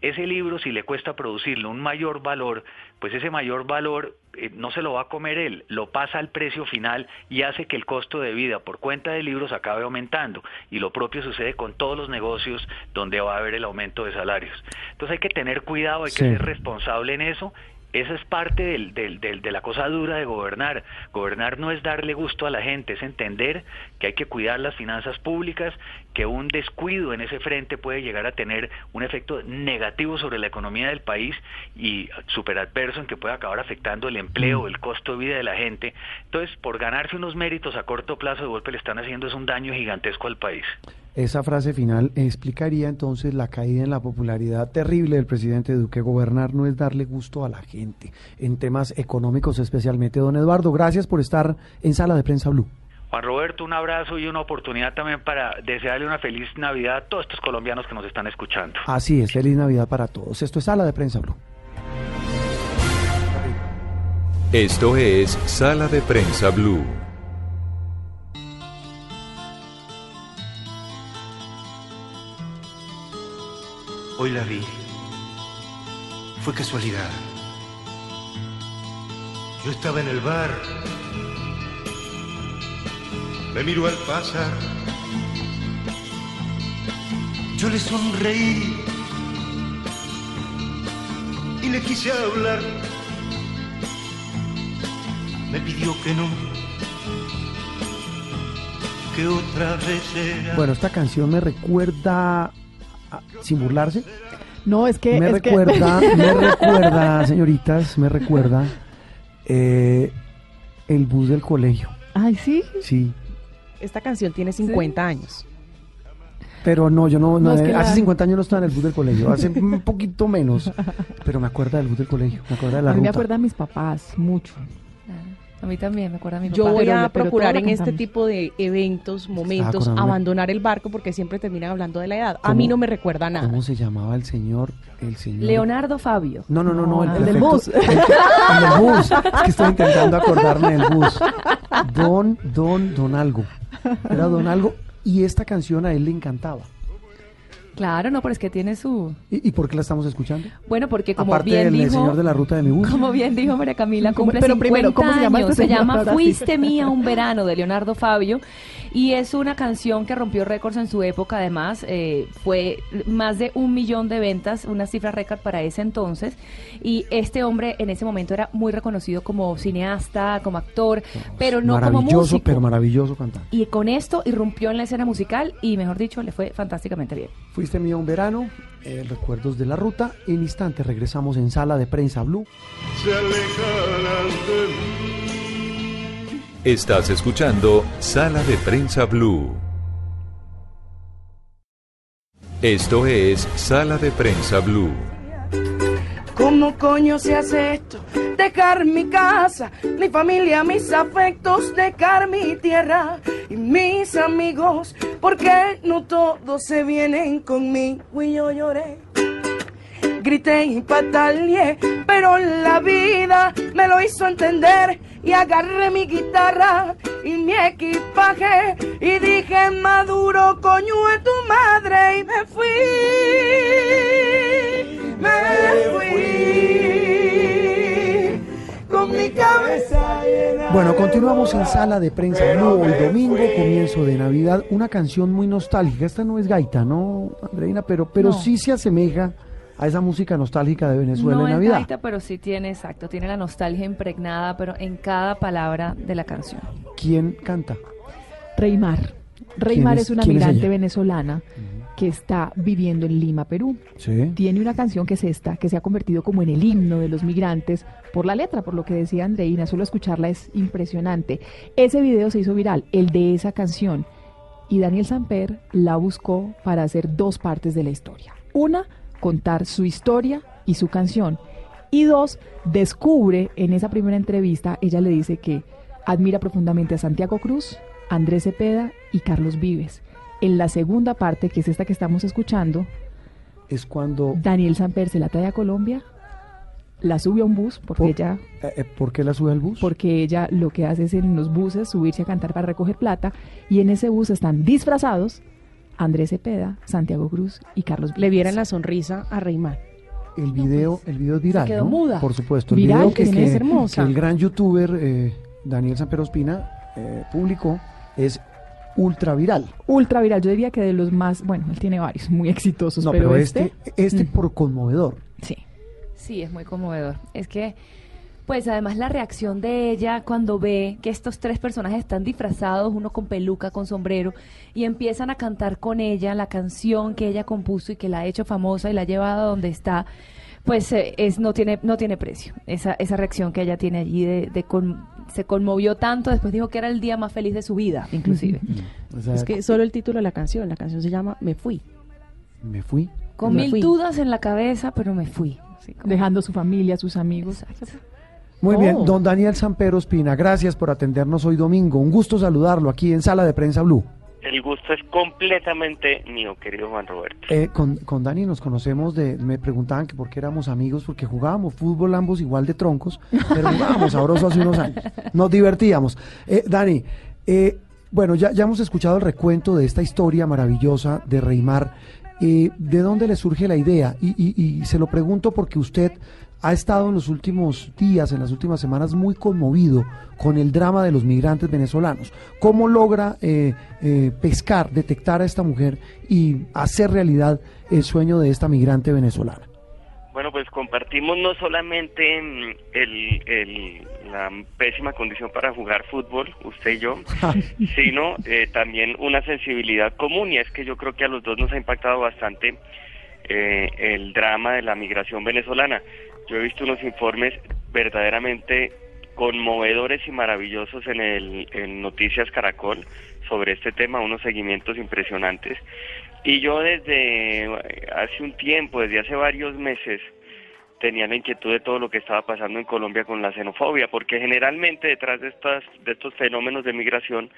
ese libro si le cuesta producirlo un mayor valor, pues ese mayor valor eh, no se lo va a comer él, lo pasa al precio final y hace que el costo de vida por cuenta de libros acabe aumentando. Y lo propio sucede con todos los negocios donde va a haber el aumento de salarios. Entonces hay que tener cuidado, hay que ser responsable en eso esa es parte del, del, de la cosa dura de gobernar. Gobernar no es darle gusto a la gente, es entender que hay que cuidar las finanzas públicas, que un descuido en ese frente puede llegar a tener un efecto negativo sobre la economía del país y superadverso en que puede acabar afectando el empleo, mm. el costo de vida de la gente. Entonces, por ganarse unos méritos a corto plazo de golpe le están haciendo es un daño gigantesco al país. Esa frase final explicaría entonces la caída en la popularidad terrible del presidente Duque. Gobernar no es darle gusto a la gente, en temas económicos especialmente. Don Eduardo, gracias por estar en Sala de Prensa Blue. Juan Roberto, un abrazo y una oportunidad también para desearle una feliz Navidad a todos estos colombianos que nos están escuchando. Así es, feliz Navidad para todos. Esto es Sala de Prensa Blue. Esto es Sala de Prensa Blue. Hoy la vi. Fue casualidad. Yo estaba en el bar. Me miró al pasar. Yo le sonreí y le quise hablar. Me pidió que no, que otra vez era. Bueno, esta canción me recuerda sin burlarse. No, es que... Me recuerda, [laughs] me recuerda, señoritas, me recuerda eh, el bus del colegio. Ay, ¿sí? Sí. Esta canción tiene 50 años. Pero no, yo no, hace 50 años no estaba en el bus del colegio, hace [laughs] un poquito menos, pero me acuerda del bus del colegio, me acuerda de la A mí me acuerda a mis papás, mucho. A mí también, me acuerda a mi Yo voy a procurar en este tipo de eventos, momentos, abandonar el barco porque siempre terminan hablando de la edad. A mí no me recuerda nada. ¿Cómo se llamaba el señor? El señor... Leonardo Fabio. No, no, no, no, el, del bus. El, del bus. Es que estoy [laughs] intentando acordarme del bus. Don, don, don algo. Era don algo. Y esta canción a él le encantaba. Claro, no, pero es que tiene su... ¿Y, por qué la estamos escuchando? Bueno, porque como Aparte bien del dijo... señor de la ruta de mi bus. Como bien dijo María Camila, cumple pero 50 primero, ¿cómo se llama este. Se llama Fuiste Mía un Verano, de Leonardo Fabio. Y es una canción que rompió récords en su época, además, eh, fue más de un millón de ventas, una cifra récord para ese entonces. Y este hombre en ese momento era muy reconocido como cineasta, como actor, pero no como músico. Maravilloso, pero maravilloso cantante. Y con esto irrumpió en la escena musical y, mejor dicho, le fue fantásticamente bien. Fuiste Mía un Verano, eh, recuerdos de la ruta. En instante regresamos en Sala de Prensa Blue. Se Estás escuchando Sala de Prensa Blue. Esto es Sala de Prensa Blue. ¿Cómo coño se hace esto? Dejar mi casa, mi familia, mis afectos, dejar mi tierra y mis amigos, porque no todos se vienen conmigo y yo lloré grité y pataleé, pero la vida me lo hizo entender y agarré mi guitarra y mi equipaje y dije maduro coño de tu madre y me fui, me fui con mi cabeza llena. Bueno, continuamos en sala de prensa. No, hoy domingo, comienzo de Navidad, una canción muy nostálgica. Esta no es gaita, ¿no, Andreina? Pero, pero sí se asemeja a esa música nostálgica de Venezuela no en Navidad. Es pero sí tiene, exacto, tiene la nostalgia impregnada, pero en cada palabra de la canción. ¿Quién canta? Reymar. Reymar es, una migrante venezolana que está viviendo en Lima, Perú. ¿Sí? Tiene una canción que es esta, que se ha convertido como en el himno de los migrantes por la letra, por lo que decía Andreina, solo escucharla es impresionante. Ese video se hizo viral, el de esa canción, y Daniel Samper la buscó para hacer dos partes de la historia. Una contar su historia y su canción. Y dos, descubre en esa primera entrevista, ella le dice que admira profundamente a Santiago Cruz, Andrés Cepeda y Carlos Vives. En la segunda parte, que es esta que estamos escuchando, es cuando Daniel Samper se la trae a Colombia, la sube a un bus, porque Por- ella, eh, eh, ¿Por qué la sube al bus? porque ella lo que hace es en los buses subirse a cantar para recoger plata, y en ese bus están disfrazados Andrés Cepeda, Santiago Cruz y Carlos Vives. Le vieran la sonrisa a Reymar. El video, el video es viral, quedó ¿no? muda. Por supuesto. El Viral, video que, que es hermosa. que el gran youtuber eh, Daniel Samperospina eh, publicó es ultra viral. Ultra viral, yo diría que de los más, bueno, él tiene varios muy exitosos, No, pero, pero este, este, este [clears throat] por conmovedor. Sí. Sí, es muy conmovedor. Es que, pues además la reacción de ella cuando ve que estos tres personajes están disfrazados, uno con peluca, con sombrero, y empiezan a cantar con ella la canción que ella compuso y que la ha hecho famosa y la ha llevado a donde está, pues eh, es no tiene no tiene precio. Esa esa reacción que ella tiene allí de, de con- se conmovió tanto, después dijo que era el día más feliz de su vida, inclusive. [laughs] O sea, Es que solo el título de la canción, la canción se llama Me Fui. me fui. Con Me mil fui. dudas en la cabeza, pero me fui. Así como- dejando su familia, sus amigos. Muy Oh. bien, don Daniel Sampero Espina, gracias por atendernos hoy domingo. Un gusto saludarlo aquí en Sala de Prensa Blue. El gusto es completamente mío, querido Juan Roberto. Eh, con, con Dani nos conocemos de, me preguntaban que por qué éramos amigos, porque jugábamos fútbol ambos igual de troncos, pero jugábamos sabroso hace unos años. Nos divertíamos. Eh, Dani, eh, bueno, ya, ya hemos escuchado el recuento de esta historia maravillosa de Reymar. Eh, ¿De dónde le surge la idea? Y, y- y se lo pregunto porque usted ha estado en los últimos días, en las últimas semanas, muy conmovido con el drama de los migrantes venezolanos. ¿Cómo logra eh, eh, pescar, detectar a esta mujer y hacer realidad el sueño de esta migrante venezolana? Bueno, pues compartimos no solamente el, el- la pésima condición para jugar fútbol, usted y yo, sino eh, también una sensibilidad común y es que yo creo que a los dos nos ha impactado bastante eh, el drama de la migración venezolana. Yo he visto unos informes verdaderamente conmovedores y maravillosos en, el, en Noticias Caracol sobre este tema, unos seguimientos impresionantes. Y yo desde eh, hace un tiempo, desde hace varios meses, tenía la inquietud de todo lo que estaba pasando en Colombia con la xenofobia, porque generalmente detrás de, estas, de estos fenómenos de migración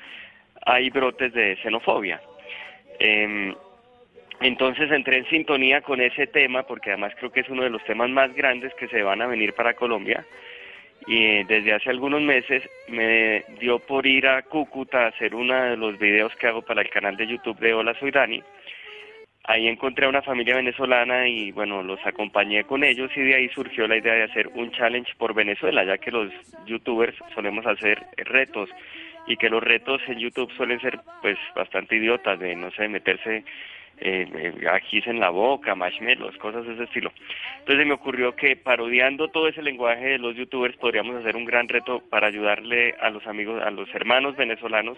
hay brotes de xenofobia. Em, entonces entré en sintonía con ese tema, porque además creo que es uno de los temas más grandes que se van a venir para Colombia. Y eh, desde hace algunos meses me dio por ir a Cúcuta a hacer uno de los videos que hago para el canal de YouTube de Hola Soy Dani. Ahí encontré a una familia venezolana y bueno, los acompañé con ellos y de ahí surgió la idea de hacer un challenge por Venezuela, ya que los youtubers solemos hacer retos y que los retos en YouTube suelen ser pues bastante idiotas, de no sé, meterse eh, ajís en la boca, marshmallows, cosas de ese estilo. Entonces me ocurrió que parodiando todo ese lenguaje de los youtubers podríamos hacer un gran reto para ayudarle a los amigos, a los hermanos venezolanos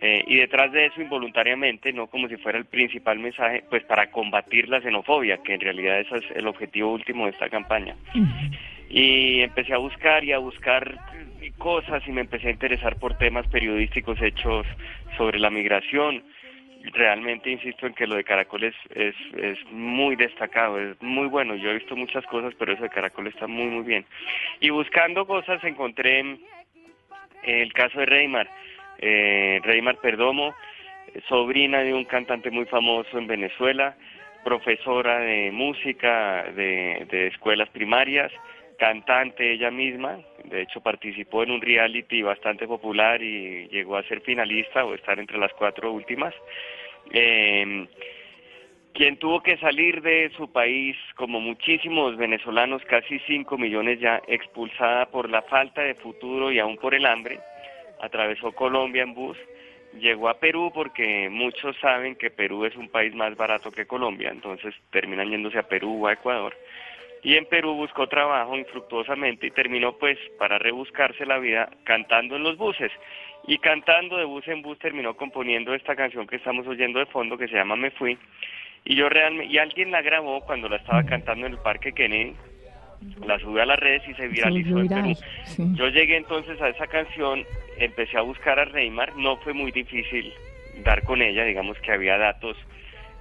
eh, y detrás de eso involuntariamente, no como si fuera el principal mensaje, pues para combatir la xenofobia, que en realidad ese es el objetivo último de esta campaña. Y empecé a buscar y a buscar cosas y me empecé a interesar por temas periodísticos hechos sobre la migración. Realmente insisto en que lo de Caracol es, es, es muy destacado, es muy bueno. Yo he visto muchas cosas, pero eso de Caracol está muy, muy bien. Y buscando cosas encontré el caso de Reymar. Eh, Reymar Perdomo, sobrina de un cantante muy famoso en Venezuela, profesora de música de, de escuelas primarias, cantante ella misma, de hecho participó en un reality bastante popular y llegó a ser finalista o estar entre las cuatro últimas. Eh, quien tuvo que salir de su país, como muchísimos venezolanos, casi 5 millones ya, expulsada por la falta de futuro y aún por el hambre, atravesó Colombia en bus, llegó a Perú porque muchos saben que Perú es un país más barato que Colombia, entonces terminan yéndose a Perú o a Ecuador. Y en Perú buscó trabajo infructuosamente y terminó pues para rebuscarse la vida cantando en los buses. Y cantando de bus en bus terminó componiendo esta canción que estamos oyendo de fondo que se llama Me Fui. Y yo realmente, y alguien la grabó cuando la estaba cantando en el Parque Kennedy, la subió a las redes y se viralizó en Perú. sí. Yo llegué entonces a esa canción, empecé a buscar a Reymar, no fue muy difícil dar con ella, digamos que había datos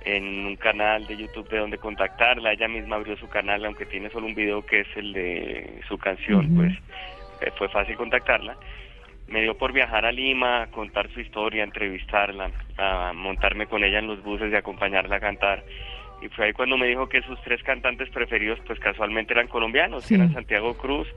en un canal de YouTube de donde contactarla. Ella misma abrió su canal, aunque tiene solo un video que es el de su canción, pues eh, fue fácil contactarla. Me dio por viajar a Lima, contar su historia, entrevistarla, a montarme con ella en los buses y acompañarla a cantar. Y fue ahí cuando me dijo que sus tres cantantes preferidos, pues casualmente eran colombianos, que eran Santiago Cruz,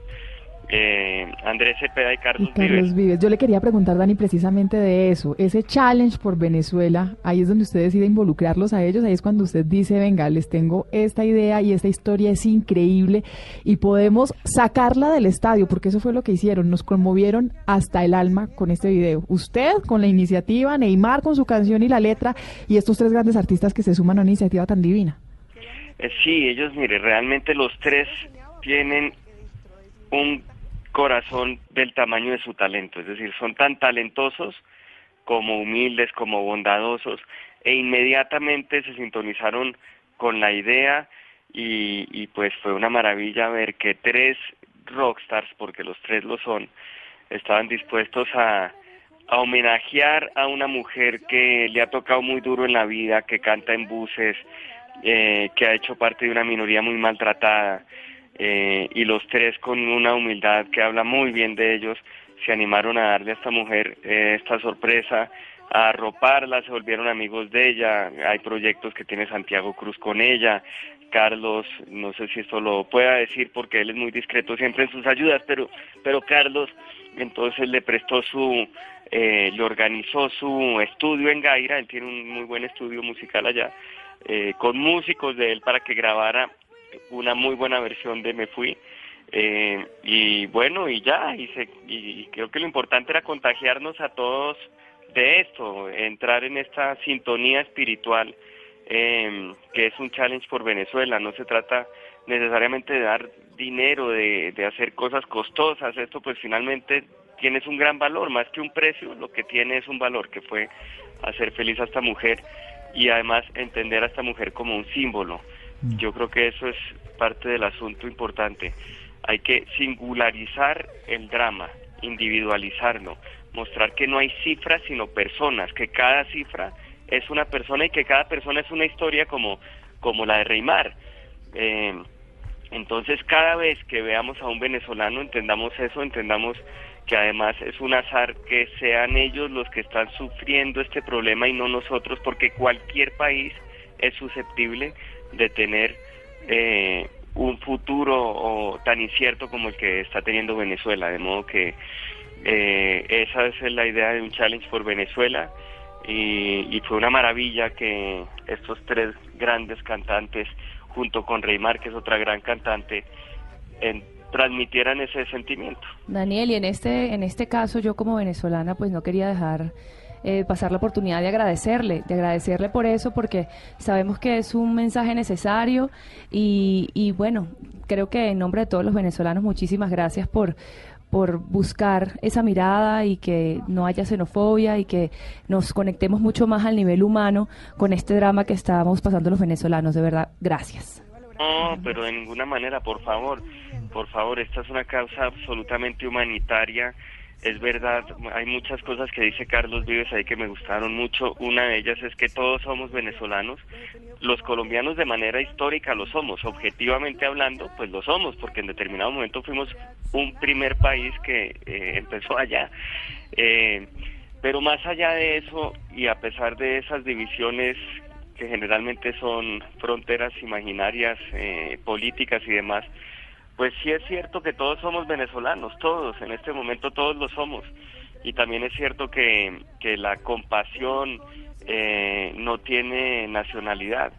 eh, Andrés Cepeda y Carlos, Y Carlos Vives. Vives. Yo le quería preguntar, Dani, precisamente de eso. Ese challenge por Venezuela, ahí es donde usted decide involucrarlos a ellos, ahí es cuando usted dice, venga, les tengo esta idea y esta historia es increíble y podemos sacarla del estadio, porque eso fue lo que hicieron, nos conmovieron hasta el alma con este video. Usted con la iniciativa, Neymar con su canción y la letra y estos tres grandes artistas que se suman a una iniciativa tan divina. Eh, sí, ellos, mire, realmente los tres tienen un corazón del tamaño de su talento, es decir, son tan talentosos como humildes, como bondadosos, e inmediatamente se sintonizaron con la idea y, y pues fue una maravilla ver que tres rockstars, porque los tres lo son, estaban dispuestos a, a homenajear a una mujer que le ha tocado muy duro en la vida, que canta en buses, eh, que ha hecho parte de una minoría muy maltratada, eh, y los tres con una humildad que habla muy bien de ellos, se animaron a darle a esta mujer eh, esta sorpresa, a arroparla, se volvieron amigos de ella, hay proyectos que tiene Santiago Cruz con ella, Carlos, no sé si esto lo pueda decir porque él es muy discreto siempre en sus ayudas, pero, pero Carlos entonces le prestó su, eh, le organizó su estudio en Gaira, él tiene un muy buen estudio musical allá, eh, con músicos de él para que grabara una muy buena versión de Me Fui. Eh, y bueno, y ya, y, se, y creo que lo importante era contagiarnos a todos de esto, entrar en esta sintonía espiritual eh, que es un challenge por Venezuela. No se trata necesariamente de dar dinero, de, de hacer cosas costosas. Esto pues finalmente tienes un gran valor, más que un precio, lo que tiene es un valor que fue hacer feliz a esta mujer y además entender a esta mujer como un símbolo. Yo creo que eso es parte del asunto importante. Hay que singularizar el drama, individualizarlo, mostrar que no hay cifras sino personas, que cada cifra es una persona y que cada persona es una historia como, como la de Reymar. Eh, entonces cada vez que veamos a un venezolano entendamos eso, entendamos que además es un azar que sean ellos los que están sufriendo este problema y no nosotros, porque cualquier país es susceptible de tener eh, un futuro o tan incierto como el que está teniendo Venezuela, de modo que eh, esa es la idea de un challenge por Venezuela y, y fue una maravilla que estos tres grandes cantantes junto con Reymar, que es otra gran cantante, transmitieran ese sentimiento. Daniel, y en este, en este caso yo como venezolana pues no quería dejar eh, pasar la oportunidad de agradecerle, de agradecerle por eso, porque sabemos que es un mensaje necesario y, y bueno, creo que en nombre de todos los venezolanos muchísimas gracias por por buscar esa mirada y que no haya xenofobia y que nos conectemos mucho más al nivel humano con este drama que estamos pasando los venezolanos. De verdad, gracias. No, pero de ninguna manera, por favor, por favor, esta es una causa absolutamente humanitaria. Es verdad, hay muchas cosas que dice Carlos Vives ahí que me gustaron mucho. Una de ellas es que todos somos venezolanos. Los colombianos de manera histórica lo somos. Objetivamente hablando, pues lo somos, porque en determinado momento fuimos un primer país que eh, empezó allá. Eh, pero más allá de eso, y a pesar de esas divisiones que generalmente son fronteras imaginarias, eh, políticas y demás, pues sí es cierto que todos somos venezolanos, todos, en este momento todos lo somos. Y también es cierto que, que la compasión eh, no tiene nacionalidad.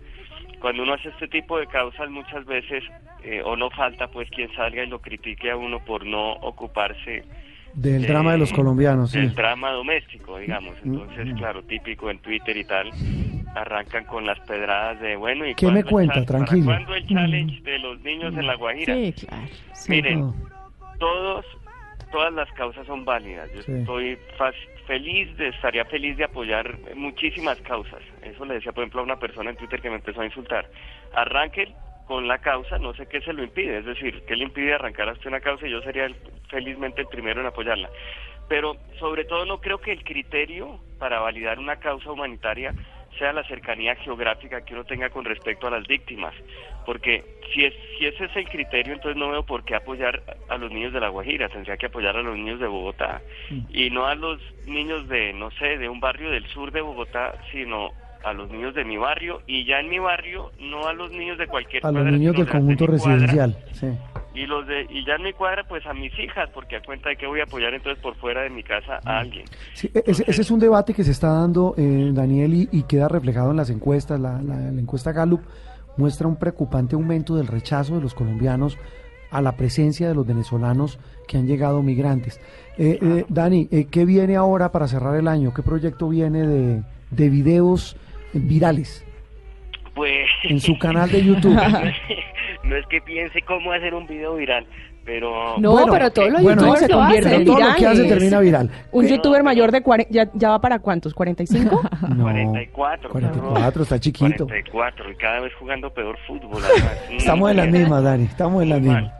Cuando uno hace este tipo de causas muchas veces, eh, o no falta pues quien salga y lo critique a uno por no ocuparse Del drama de los colombianos, sí. del drama doméstico, digamos. Mm, Entonces, claro, típico en Twitter y tal, arrancan con las pedradas de, bueno, ¿y ¿Qué me cuenta? Tranquilo. ¿Cuándo el challenge de los niños en La Guajira? Sí, claro. Miren, todos, todas las causas son válidas. Yo Sí. estoy fa- feliz, de, estaría feliz de apoyar muchísimas causas. Eso le decía, por ejemplo, a una persona en Twitter que me empezó a insultar. Arranquen con la causa, no sé qué se lo impide. Es decir, ¿qué le impide arrancar hasta una causa? Y yo sería el- felizmente el primero en apoyarla. Pero sobre todo no creo que el criterio para validar una causa humanitaria sea la cercanía geográfica que uno tenga con respecto a las víctimas, porque si, es, si ese es el criterio, entonces no veo por qué apoyar a los niños de La Guajira, tendría que apoyar a los niños de Bogotá, y no a los niños de, no sé, de un barrio del sur de Bogotá, sino a los niños de mi barrio, y ya en mi barrio, no a los niños de cualquier A los niños del de conjunto cuadra, residencial. Sí. Y los de y ya en mi cuadra pues a mis hijas porque a cuenta de que voy a apoyar entonces por fuera de mi casa a alguien Sí, e- ese, ese es un debate que se está dando, eh, Daniel, y, y queda reflejado en las encuestas. La, la- la encuesta Gallup muestra un preocupante aumento del rechazo de los colombianos a la presencia de los venezolanos que han llegado migrantes. Eh, eh, Dani, eh, ¿qué viene ahora para cerrar el año? ¿Qué proyecto viene de, de videos virales pues en su canal de YouTube? [laughs] no es que piense cómo hacer un video viral pero No, Bueno, pero todos los bueno, youtubers se convierten en todo lo que hace termina viral. Un youtuber mayor de 40, ya, ya va para cuántos, 45? [laughs] No, 44 44, está chiquito. 44 y cada vez jugando peor fútbol. [laughs] Estamos en las mismas, Dani, estamos en las mismas.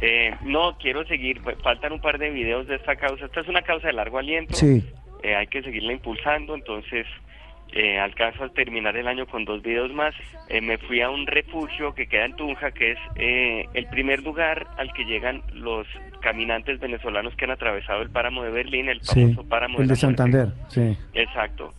Eh, no quiero seguir pues, faltan un par de videos de esta causa esta es una causa de largo aliento Sí. Eh, hay que seguirla impulsando, entonces eh, alcanzo a terminar el año con dos videos más. Eh, me fui a un refugio que queda en Tunja, que es eh, el primer lugar al que llegan los caminantes venezolanos que han atravesado el páramo de Berlín, el Sí, famoso páramo el de de la muerte. Santander, sí. Exacto.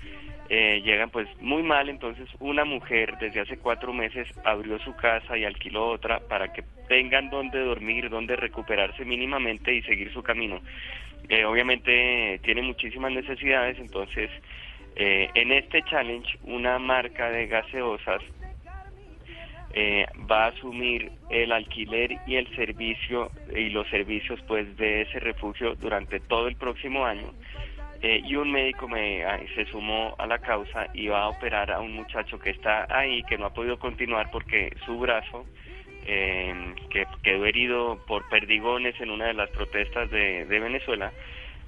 Eh, llegan pues muy mal, entonces una mujer desde hace cuatro meses abrió su casa y alquiló otra para que tengan donde dormir, donde recuperarse mínimamente y seguir su camino. Eh, obviamente tiene muchísimas necesidades, entonces eh, en este challenge una marca de gaseosas eh, va a asumir el alquiler y el servicio y los servicios pues de ese refugio durante todo el próximo año. Eh, y un médico me se sumó a la causa y va a operar a un muchacho que está ahí que no ha podido continuar porque su brazo eh, que quedó herido por perdigones en una de las protestas de, de Venezuela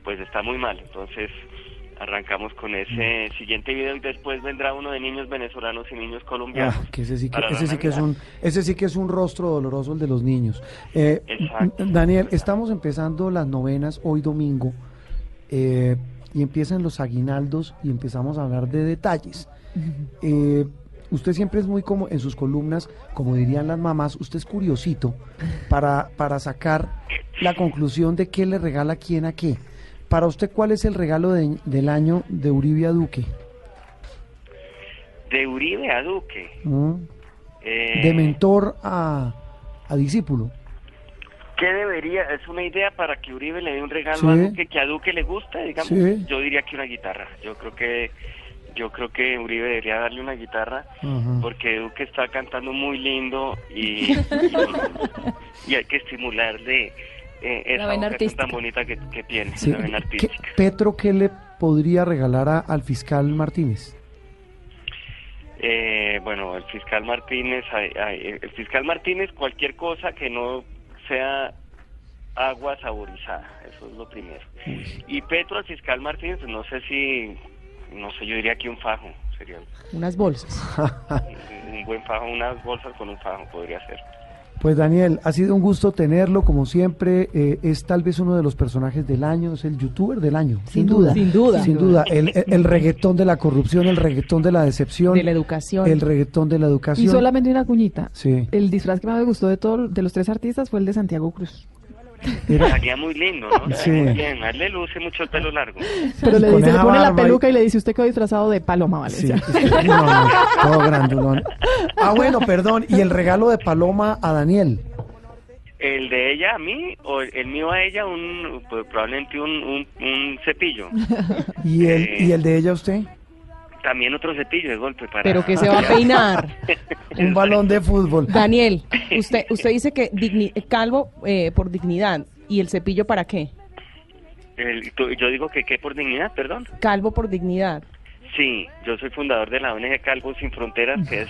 pues está muy mal. Entonces arrancamos con ese siguiente video y después vendrá uno de niños venezolanos y niños colombianos Ah, que ese sí que, para la ese sí que es un ese sí que es un rostro doloroso el de los niños. Eh, Exacto. Daniel, estamos empezando las novenas hoy domingo eh, y empiezan los aguinaldos y empezamos a hablar de detalles. Eh, usted siempre es muy como en sus columnas, como dirían las mamás, usted es curiosito para, para sacar la conclusión de qué le regala quién a qué. Para usted, ¿cuál es el regalo de- del año de Uribe a Duque? de Uribe a Duque ¿Mm? Eh, De mentor a, a discípulo. ¿Qué debería? Es una idea para que Uribe le dé un regalo Sí. a Duque que a Duque le gusta, digamos. Sí. Yo diría que una guitarra. Yo creo que yo creo que Uribe debería darle una guitarra porque Duque está cantando muy lindo y, [laughs] y, y hay que estimularle eh, esa vena vocación artística. tan bonita que, que tiene, Sí, la vena ¿qué- artística. Petro, ¿qué le podría regalar a- al fiscal Martínez? Eh, bueno, el fiscal Martínez, ay, ay, el fiscal Martínez, cualquier cosa que no sea agua saborizada, eso es lo primero. Y Petro al fiscal Martínez, no sé si, no sé, yo diría que un fajo, sería Unas bolsas. un, [laughs] un buen fajo, unas bolsas con un fajo podría ser. Pues Daniel, ha sido un gusto tenerlo, como siempre, eh, es tal vez uno de los personajes del año, es el youtuber del año, sin, duda. Sin duda. Sin duda, el, el- el reggaetón de la corrupción, el reggaetón de la decepción. De la educación. El reggaetón de la educación. Y solamente una cuñita. Sí. El disfraz que más me gustó de todos de los tres artistas fue el de Santiago Cruz. Estaría muy lindo, ¿no? Sí. Muy bien, a él le luce mucho el pelo largo. Pero le, dice, le pone la barba y- peluca y le dice, ¿usted quedó disfrazado de Paloma Sí, Valencia? sí, no, no, todo grandulón. Ah, bueno, perdón, y el regalo de Paloma a Daniel. El de ella a mí, o el, mío a ella, un pues, probablemente un, un, un cepillo. ¿Y el, Eh, y el de ella usted? También otro cepillo de golpe para... Pero que se va a [laughs] peinar. Un balón de fútbol. Daniel, [laughs] usted usted dice que digni- calvo eh, por dignidad. ¿Y el cepillo para qué? El- tú- yo digo que qué por dignidad, perdón. Calvo por dignidad. Sí, yo soy fundador de la ONG Calvos Sin Fronteras, que es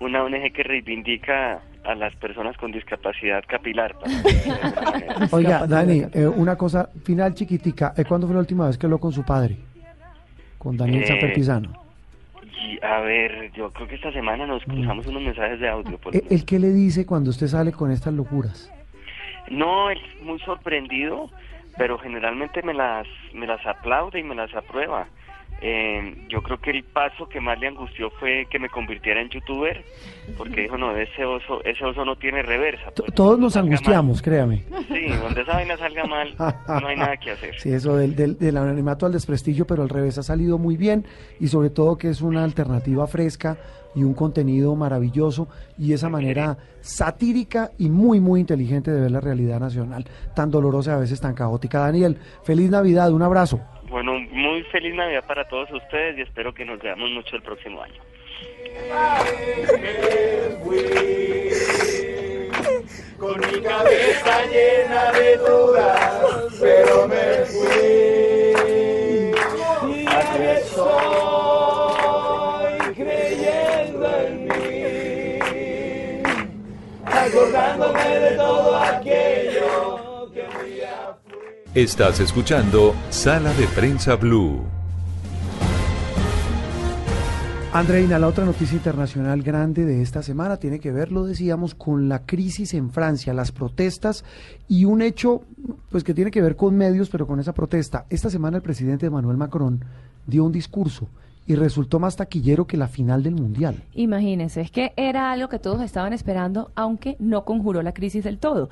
una ONG que reivindica a las personas con discapacidad capilar. [laughs] Oiga, Dani, eh, una cosa final chiquitica. Eh, ¿Cuándo fue la última vez que habló con su padre? Con Daniel Eh, Pisano. Y, a ver, yo creo que esta semana nos cruzamos unos mensajes de audio. por Eh, ¿El qué le dice cuando usted sale con estas locuras? No, es muy sorprendido, pero generalmente me las me las aplaude y me las aprueba. Eh, yo creo que el paso que más le angustió fue que me convirtiera en youtuber, porque dijo, no, ese oso, ese oso no tiene reversa. Pues, Todos nos angustiamos, mal. créame. Sí, donde esa vaina salga mal, no hay nada que hacer. Sí, eso del, del, del anonimato al desprestigio, pero al revés ha salido muy bien y sobre todo que es una alternativa fresca y un contenido maravilloso y esa manera satírica y muy, muy inteligente de ver la realidad nacional, tan dolorosa y a veces tan caótica. Daniel, feliz Navidad, un abrazo. Bueno, muy feliz Navidad para todos ustedes y espero que nos veamos mucho el próximo año. Con mi cabeza llena de dudas, pero me fui. Aquí estoy creyendo en mí, acordándome de todo aquello Estás escuchando Sala de Prensa Blue. Andreina, la otra noticia internacional grande de esta semana tiene que ver, lo decíamos, con la crisis en Francia, las protestas y un hecho pues que tiene que ver con medios, pero con esa protesta. Esta semana el presidente Emmanuel Macron dio un discurso y resultó más taquillero que la final del Mundial. Imagínense, es que era algo que todos estaban esperando, aunque no conjuró la crisis del todo.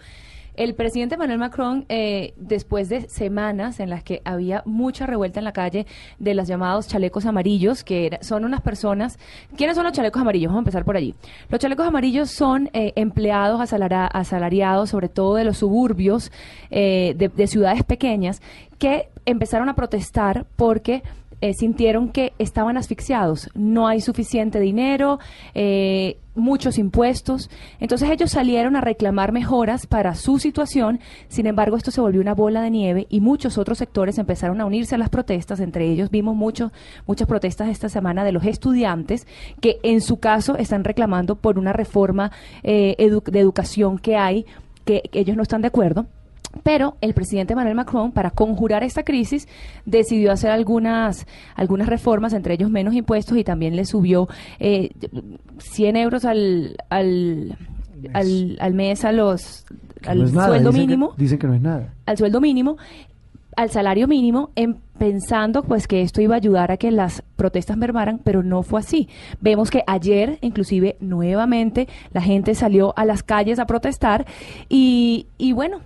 El presidente Emmanuel Macron, eh, después de semanas en las que había mucha revuelta en la calle de los llamados chalecos amarillos, que son unas personas. ¿Quiénes son los chalecos amarillos? Vamos a empezar por allí. Los chalecos amarillos son eh, empleados asalara- asalariados, sobre todo de los suburbios eh, de, de ciudades pequeñas, que empezaron a protestar porque eh, sintieron que estaban asfixiados. No hay suficiente dinero, eh, muchos impuestos. Entonces ellos salieron a reclamar mejoras para su situación. Sin embargo, esto se volvió una bola de nieve y muchos otros sectores empezaron a unirse a las protestas. Entre ellos vimos mucho, muchas protestas esta semana de los estudiantes que en su caso están reclamando por una reforma eh, de educación que hay que ellos no están de acuerdo. Pero el presidente Emmanuel Macron, para conjurar esta crisis, decidió hacer algunas, algunas reformas, entre ellos menos impuestos, y también le subió eh, 100 euros al, al, al, al mes a los, al no sueldo dicen que- mínimo dicen que no es nada. al sueldo mínimo, al salario mínimo, en, pensando pues que esto iba a ayudar a que las protestas mermaran, pero no fue así. Vemos que ayer, inclusive, nuevamente la gente salió a las calles a protestar y, y bueno,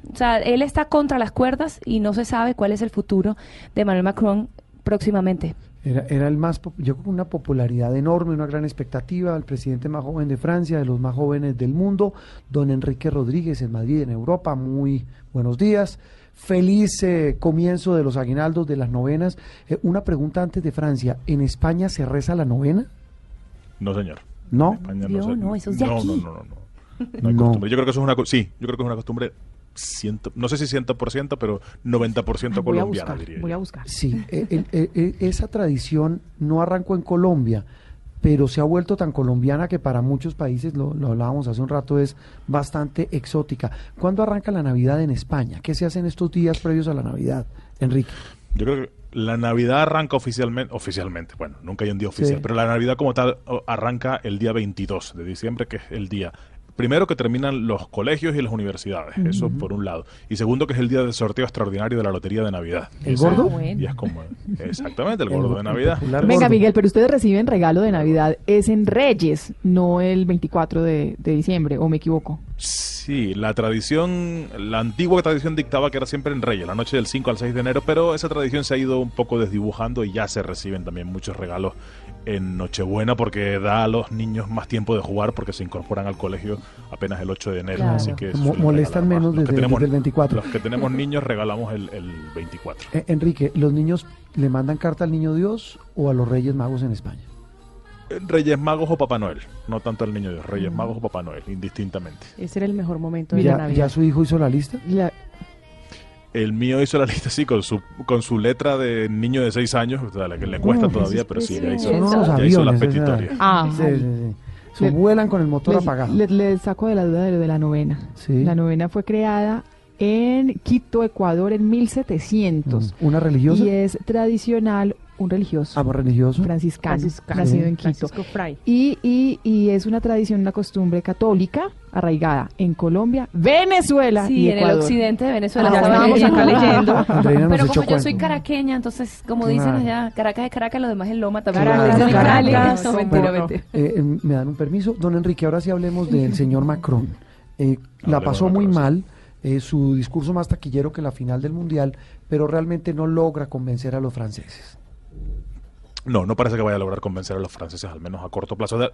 él está contra las cuerdas y no se sabe cuál es el futuro de Emmanuel Macron próximamente. Era, era el más, yo con una popularidad enorme, una gran expectativa, el presidente más joven de Francia, de los más jóvenes del mundo, don Enrique Rodríguez en Madrid, en Europa. Muy buenos días. Feliz eh, comienzo de los aguinaldos, de las novenas. Eh, una pregunta antes de Francia. ¿En España se reza la novena? No, señor. ¿No? Se- no, eso es de no, aquí. no, no, no, no. No hay No. costumbre. Yo creo que eso es una sí, yo creo que es una costumbre ciento, no sé si 100%, pero 90% Voy a colombiana, buscar, diría voy a buscar. Sí, el- eh, eh, esa tradición no arrancó en Colombia, pero se ha vuelto tan colombiana que para muchos países, lo, lo hablábamos hace un rato, es bastante exótica. ¿Cuándo arranca la Navidad en España? ¿Qué se hace en estos días previos a la Navidad, Enrique? Yo creo que la Navidad arranca oficialmente, oficialmente, bueno, nunca hay un día oficial, Sí. pero la Navidad como tal arranca el día 22 de diciembre, que es el día primero que terminan los colegios y las universidades, eso por un lado, y segundo que es el día del sorteo extraordinario de la Lotería de Navidad. ¿El Ese- gordo? Y es como, exactamente, el [laughs] El gordo go- de Navidad. Venga, gordo. Miguel, pero ustedes reciben regalo de Navidad. Es en Reyes, no el 24 de, de diciembre, ¿o me equivoco? Sí, la tradición, la antigua tradición dictaba que era siempre en Reyes, la noche del 5 al 6 de enero, pero esa tradición se ha ido un poco desdibujando y ya se reciben también muchos regalos en Nochebuena porque da a los niños más tiempo de jugar porque se incorporan al colegio apenas el 8 de enero. Claro. Así que molestan menos Los que desde- tenemos- desde el 24. Los que tenemos niños regalamos el, el 24. Eh, Enrique, ¿los niños le mandan carta al Niño Dios o a los Reyes Magos en España? Reyes Magos o Papá Noel, no tanto al niño Dios, Reyes Mm. Magos o Papá Noel, indistintamente. Ese era el mejor momento de la ¿Ya, Navidad. ¿Ya su hijo hizo la lista? El mío hizo la lista así con su con su letra de niño de 6 años, o sea, la que le cuesta No, todavía, pero sí, ya hizo, ya hizo la aviones, esa- petitoria. Ah, sí, sí, sí. Su- vuelan con el motor Les- apagado. Les, les saco de la duda de lo de la novena. Sí. La novena fue creada en Quito, Ecuador, en 1700. Mm. ¿Una religiosa? Y es tradicional, un religioso. ¿Amo religioso? Franciscano, Franciscano. nacido Sí. en Quito. Francisco Fray. Y, y, y es una tradición, una costumbre católica, arraigada en Colombia, Venezuela Sí, y en el occidente de Venezuela. Ah, Estábamos acá leyendo. [laughs] Pero como yo soy caraqueña, entonces, como dicen Claro. allá, Caracas es Caracas, lo demás es Loma también. Claro, Dicen en Cali. Caracas. No, mentira, Bueno, mentira. eh, ¿Me dan un permiso? Don Enrique, ahora sí hablemos del señor Macron. Eh, la pasó muy mal, eh, su discurso más taquillero que la final del Mundial, pero realmente no logra convencer a los franceses. No, no parece que vaya a lograr convencer a los franceses, al menos a corto plazo. De-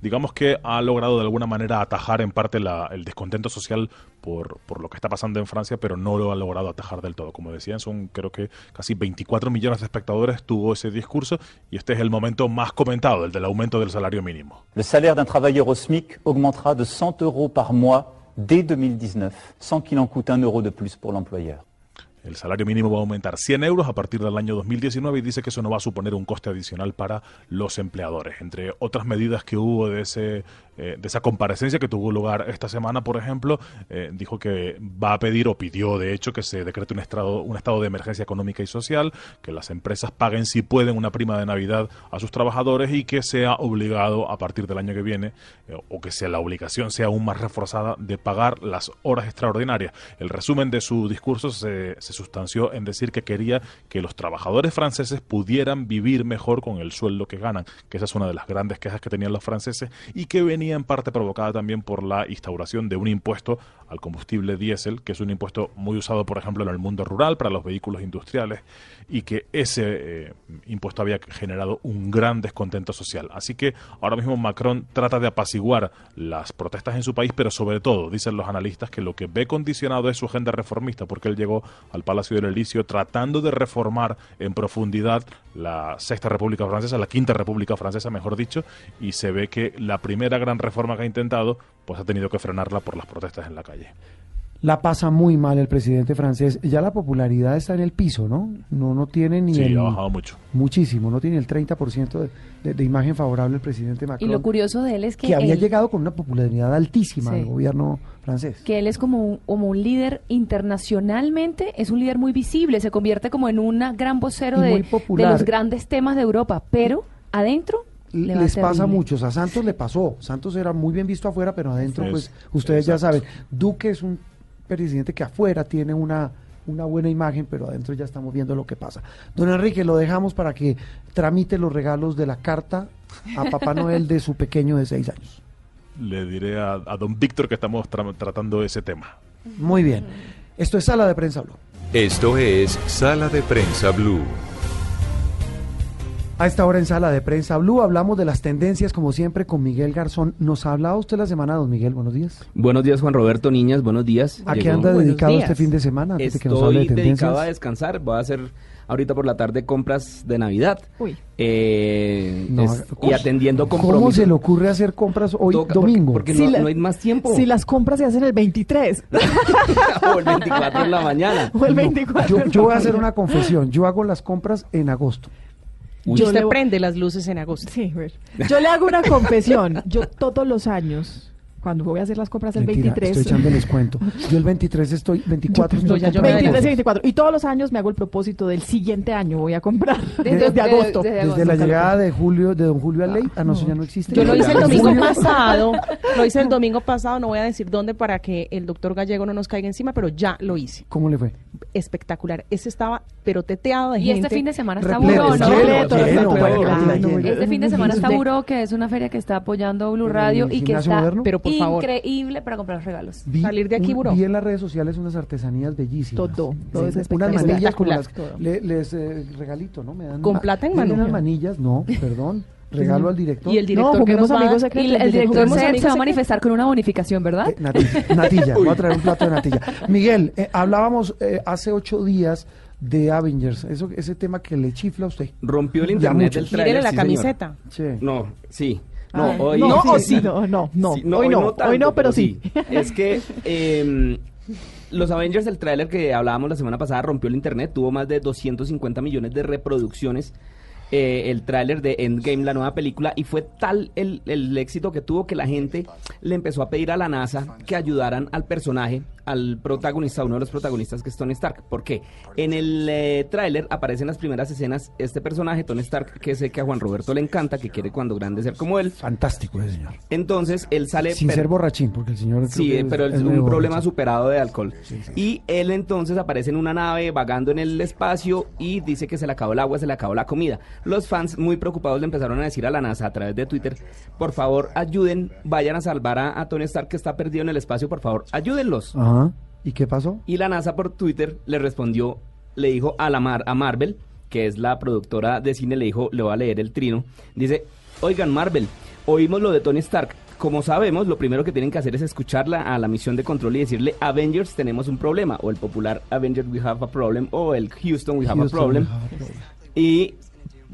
digamos que ha logrado de alguna manera atajar en parte la- el descontento social por, por lo que está pasando en Francia, pero no lo ha logrado atajar del todo. Como decían, son creo que casi 24 millones de espectadores tuvo ese discurso y este es el momento más comentado, el del aumento del salario mínimo. Le salaire d'un travailleur au SMIC de 100 euros par mois dès 2019, sans qu'il en coûte un euro de plus pour l'employeur. El salario mínimo va a aumentar 100 euros a partir del año 2019 y dice que eso no va a suponer un coste adicional para los empleadores. Entre otras medidas que hubo de, ese, eh, de esa comparecencia que tuvo lugar esta semana, por ejemplo, eh, dijo que va a pedir o pidió de hecho que se decrete un estado, un estado de emergencia económica y social, que las empresas paguen si pueden una prima de Navidad a sus trabajadores y que sea obligado a partir del año que viene eh, o que sea la obligación sea aún más reforzada de pagar las horas extraordinarias. El resumen de su discurso se, se sustanció en decir que quería que los trabajadores franceses pudieran vivir mejor con el sueldo que ganan, que esa es una de las grandes quejas que tenían los franceses y que venía en parte provocada también por la instauración de un impuesto al combustible diésel, que es un impuesto muy usado, por ejemplo, en el mundo rural para los vehículos industriales y que ese eh, impuesto había generado un gran descontento social. Así que ahora mismo Macron trata de apaciguar las protestas en su país, pero sobre todo, dicen los analistas, que lo que ve condicionado es su agenda reformista, porque él llegó al Palacio del Elíseo tratando de reformar en profundidad la Sexta República Francesa, la Quinta República Francesa, mejor dicho, y se ve que la primera gran reforma que ha intentado, pues ha tenido que frenarla por las protestas en la calle. La pasa muy mal el presidente francés. Ya la popularidad está en el piso, ¿no? No, no tiene ni Sí, el- ha bajado mucho. Muchísimo, no tiene el 30% de, de- de imagen favorable el presidente Y Macron. lo curioso de él es que, que había él, llegado con una popularidad altísima Sí. al gobierno francés. que él es como un, como un líder internacionalmente, es un líder muy visible, se convierte como en una gran vocero Y de, los grandes temas de Europa, pero adentro le Les pasa a muchos, a Santos le pasó. Santos era muy bien visto afuera, pero adentro, Es- pues ustedes ya saben, Duque es un presidente que afuera tiene una, una buena imagen, pero adentro ya estamos viendo lo que pasa. Don Enrique, lo dejamos para que tramite los regalos de la carta a Papá [laughs] Noel de su pequeño de seis años. Le diré a, a don Víctor que estamos tra- tratando ese tema. Muy bien. Esto es Sala de Prensa Blue. Esto es Sala de Prensa Blue. A esta hora en Sala de Prensa Blue hablamos de las tendencias, como siempre, con Miguel Garzón. ¿Nos ha hablado usted la semana, don Miguel? Buenos días. Buenos días, Juan Roberto Niñas, buenos días. ¿A qué anda dedicado este fin de semana? Antes de que nos hable de Estoy dedicado a tendencias. descansar, voy a hacer ahorita por la tarde compras de Navidad. Uy. Eh, No, es- ¿cómo- y atendiendo ¿Cómo compromisos. se le ocurre hacer compras hoy Toca, domingo? porque- porque Si no- la- no hay más tiempo. Si las compras se hacen el 23 [laughs] o el 24 en la mañana. o el No, 24. yo, yo voy a hacer una confesión. Yo hago las compras en agosto. Uy. Yo usted le- prende las luces en agosto. Sí, bueno. Yo le hago una confesión. Yo todos los años, cuando voy a hacer las compras el Mentira, 23. estoy echándoles cuento. Yo el 23 estoy, 24 estoy ya yo comprando me 23 y cosas. 24. Y todos los años me hago el propósito del siguiente año voy a comprar. Desde- Desde, de- agosto. desde Desde la llegada de Julio, de don Julio Aley, ah, no, eso ya no existe. Yo lo hice el domingo pasado, lo hice el domingo pasado, no voy a decir dónde para que el doctor Gallego no nos caiga encima, pero ya lo hice. ¿Cómo le fue? espectacular. Ese estaba pero teteado de Y gente. este fin de semana está Buró, ¿no? Este fin de semana está Buró, que es una feria que está apoyando Blue ¿En el Radio y que está moderno? Pero, por favor. increíble para comprar regalos. Vi, Salir de aquí, un- buró. vi en las redes sociales unas artesanías bellísimas. Todo, todo unas manillas como las Espectacular. le- les eh, regalito, ¿no? Me dan ¿Con ma- plata en ¿tienen mano? unas manillas? No, [laughs] perdón. Regalo al director. Y el director No, que nos va amigos secretos. Y el, el director se, va a manifestar con una bonificación, ¿verdad? Eh, natilla, [laughs] natilla, voy a traer un plato de natilla. [laughs] Miguel, eh, hablábamos eh, hace ocho días de Avengers, eso, ese tema que le chifla a usted. Rompió el internet del trailer. La sí, señor. camiseta. Sí. No, sí. No, hoy no, sí, o sí. no, no, no. Sí, Hoy no, tanto, hoy no, pero sí. Es que [laughs] eh, los Avengers, el tráiler que hablábamos la semana pasada, rompió el internet, tuvo más de 250 millones de reproducciones eh, el tráiler de Endgame, la nueva película, y fue tal el, el éxito que tuvo que la gente le empezó a pedir a la NASA que ayudaran al personaje, al protagonista, uno de los protagonistas que es Tony Stark. ¿Por qué? En el eh, tráiler aparecen las primeras escenas este personaje, Tony Stark, que sé que a Juan Roberto le encanta, que quiere cuando grande ser como él. Fantástico ese señor. Entonces él sale... Sin ser borrachín, porque el señor... Sí, eh, pero es un problema superado de alcohol. Y él entonces aparece en una nave vagando en el espacio y dice que se le acabó el agua, se le acabó la comida. Los fans muy preocupados le empezaron a decir a la NASA a través de Twitter, por favor ayuden, vayan a salvar a, Tony Stark que está perdido en el espacio, por favor, ayúdenlos. Ajá. ¿Y qué pasó? Y la NASA por Twitter le respondió, le dijo a la Mar, a Marvel, que es la productora de cine, le dijo, le voy a leer el trino, dice, oigan Marvel, oímos lo de Tony Stark. Como sabemos, lo primero que tienen que hacer es escucharla a la misión de control y decirle, Avengers tenemos un problema, o el popular Avengers we have a problem, o el Houston we have Houston, a problem. we have a problem. Y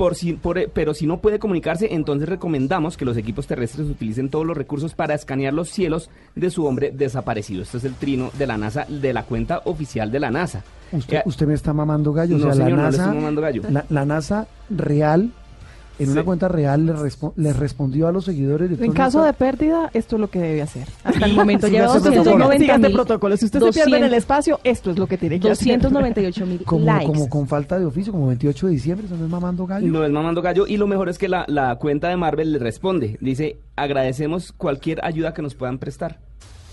por si, por- pero si no puede comunicarse, entonces recomendamos que los equipos terrestres utilicen todos los recursos para escanear los cielos de su hombre desaparecido. Este es el trino de la NASA, de la cuenta oficial de la NASA. Usted, Eh, usted me está mamando gallo. No, o sea, señor, no la le NASA, estoy mamando gallo. La, la NASA real, en una cuenta real, le, respo- le respondió a los seguidores de En Tony caso de pérdida, esto es lo que debe hacer. Hasta el momento lleva este protocolo. 290 Siga este mil- protocolo. Si usted se pierde en el 200 espacio, esto es lo que tiene que hacer. 298 mil [laughs] como, likes. como con falta de oficio, como 28 de diciembre, eso no es mamando gallo. No es mamando gallo y lo mejor es que la, la cuenta de Marvel le responde. Dice, agradecemos cualquier ayuda que nos puedan prestar.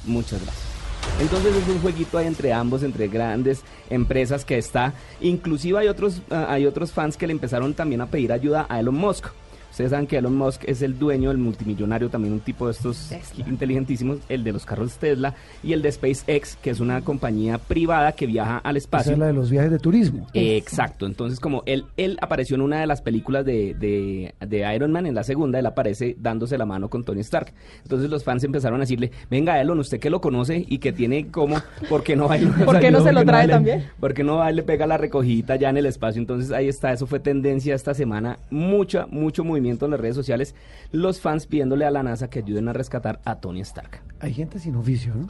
Muchas gracias. Entonces es un jueguito ahí entre ambos, entre grandes empresas que está. Inclusive hay otros, ah, hay otros fans que le empezaron también a pedir ayuda a Elon Musk. Ustedes saben que Elon Musk es el dueño, el multimillonario, también un tipo de estos inteligentísimos, el de los carros Tesla y el de SpaceX, que es una compañía privada que viaja al Esa espacio. es la de los viajes de turismo. Eh, Exacto, entonces como él, él apareció en una de las películas de, de, de Iron Man, en la segunda, él aparece dándose la mano con Tony Stark. Entonces los fans empezaron a decirle, venga Elon, usted que lo conoce y que tiene como, ¿por qué no va ¿Por qué no se lo ¿por qué trae también? ¿Por qué no va y le pega la recogidita ya en el espacio? Entonces ahí está, eso fue tendencia esta semana, mucha, mucho movimiento en las redes sociales, los fans pidiéndole a la NASA que ayuden a rescatar a Tony Stark. Hay gente sin oficio, ¿no?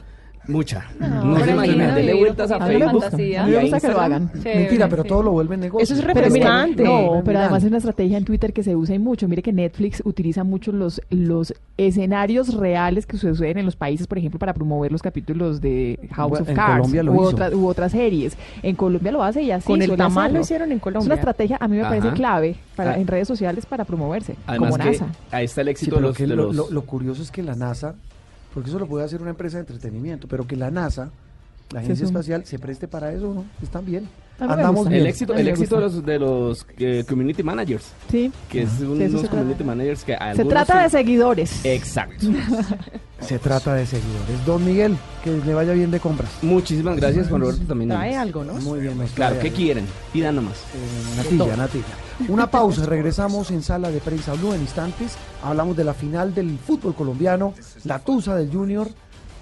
Mucha. No, No, se pero imagina, dele vueltas a Facebook. fantasía. A mí me gusta que lo hagan. Chévere, Mentira, pero sí. todo lo vuelven negocio. Eso es Pero refrescante. no, pero además es una estrategia en Twitter que se usa y mucho. Mire que Netflix utiliza mucho los, los escenarios reales que suceden en los países, por ejemplo, para promover los capítulos de House of en Cards Colombia lo u, hizo. otra- u otras series. En Colombia lo hace y así Con el tamal hacerlo. lo hicieron en Colombia. Es una estrategia, a mí me parece clave para, Ah. en redes sociales para promoverse, Además como que NASA. ahí está el Sí, éxito de pero los... que de lo, los- lo- lo curioso es que la NASA, porque eso lo puede hacer una empresa de entretenimiento, pero que la NASA, la Sí, agencia es un- espacial, se preste para eso, ¿no? Están bien. Andamos bien. El éxito, el éxito de los, de los eh, community managers, Sí. que es uno Sí, de los community trata. managers que Se trata de seguidores. Exacto. [laughs] Se trata de seguidores. Don Miguel, que le vaya bien de compras. Muchísimas gracias, Juan Roberto, también. Trae algo, ¿no? Muy bien, Claro, ¿qué quieren? Pidan nomás. Eh, natilla, natilla. Una pausa, regresamos en sala de prensa Blue en instantes. Hablamos de la final del fútbol colombiano, la tusa del Junior,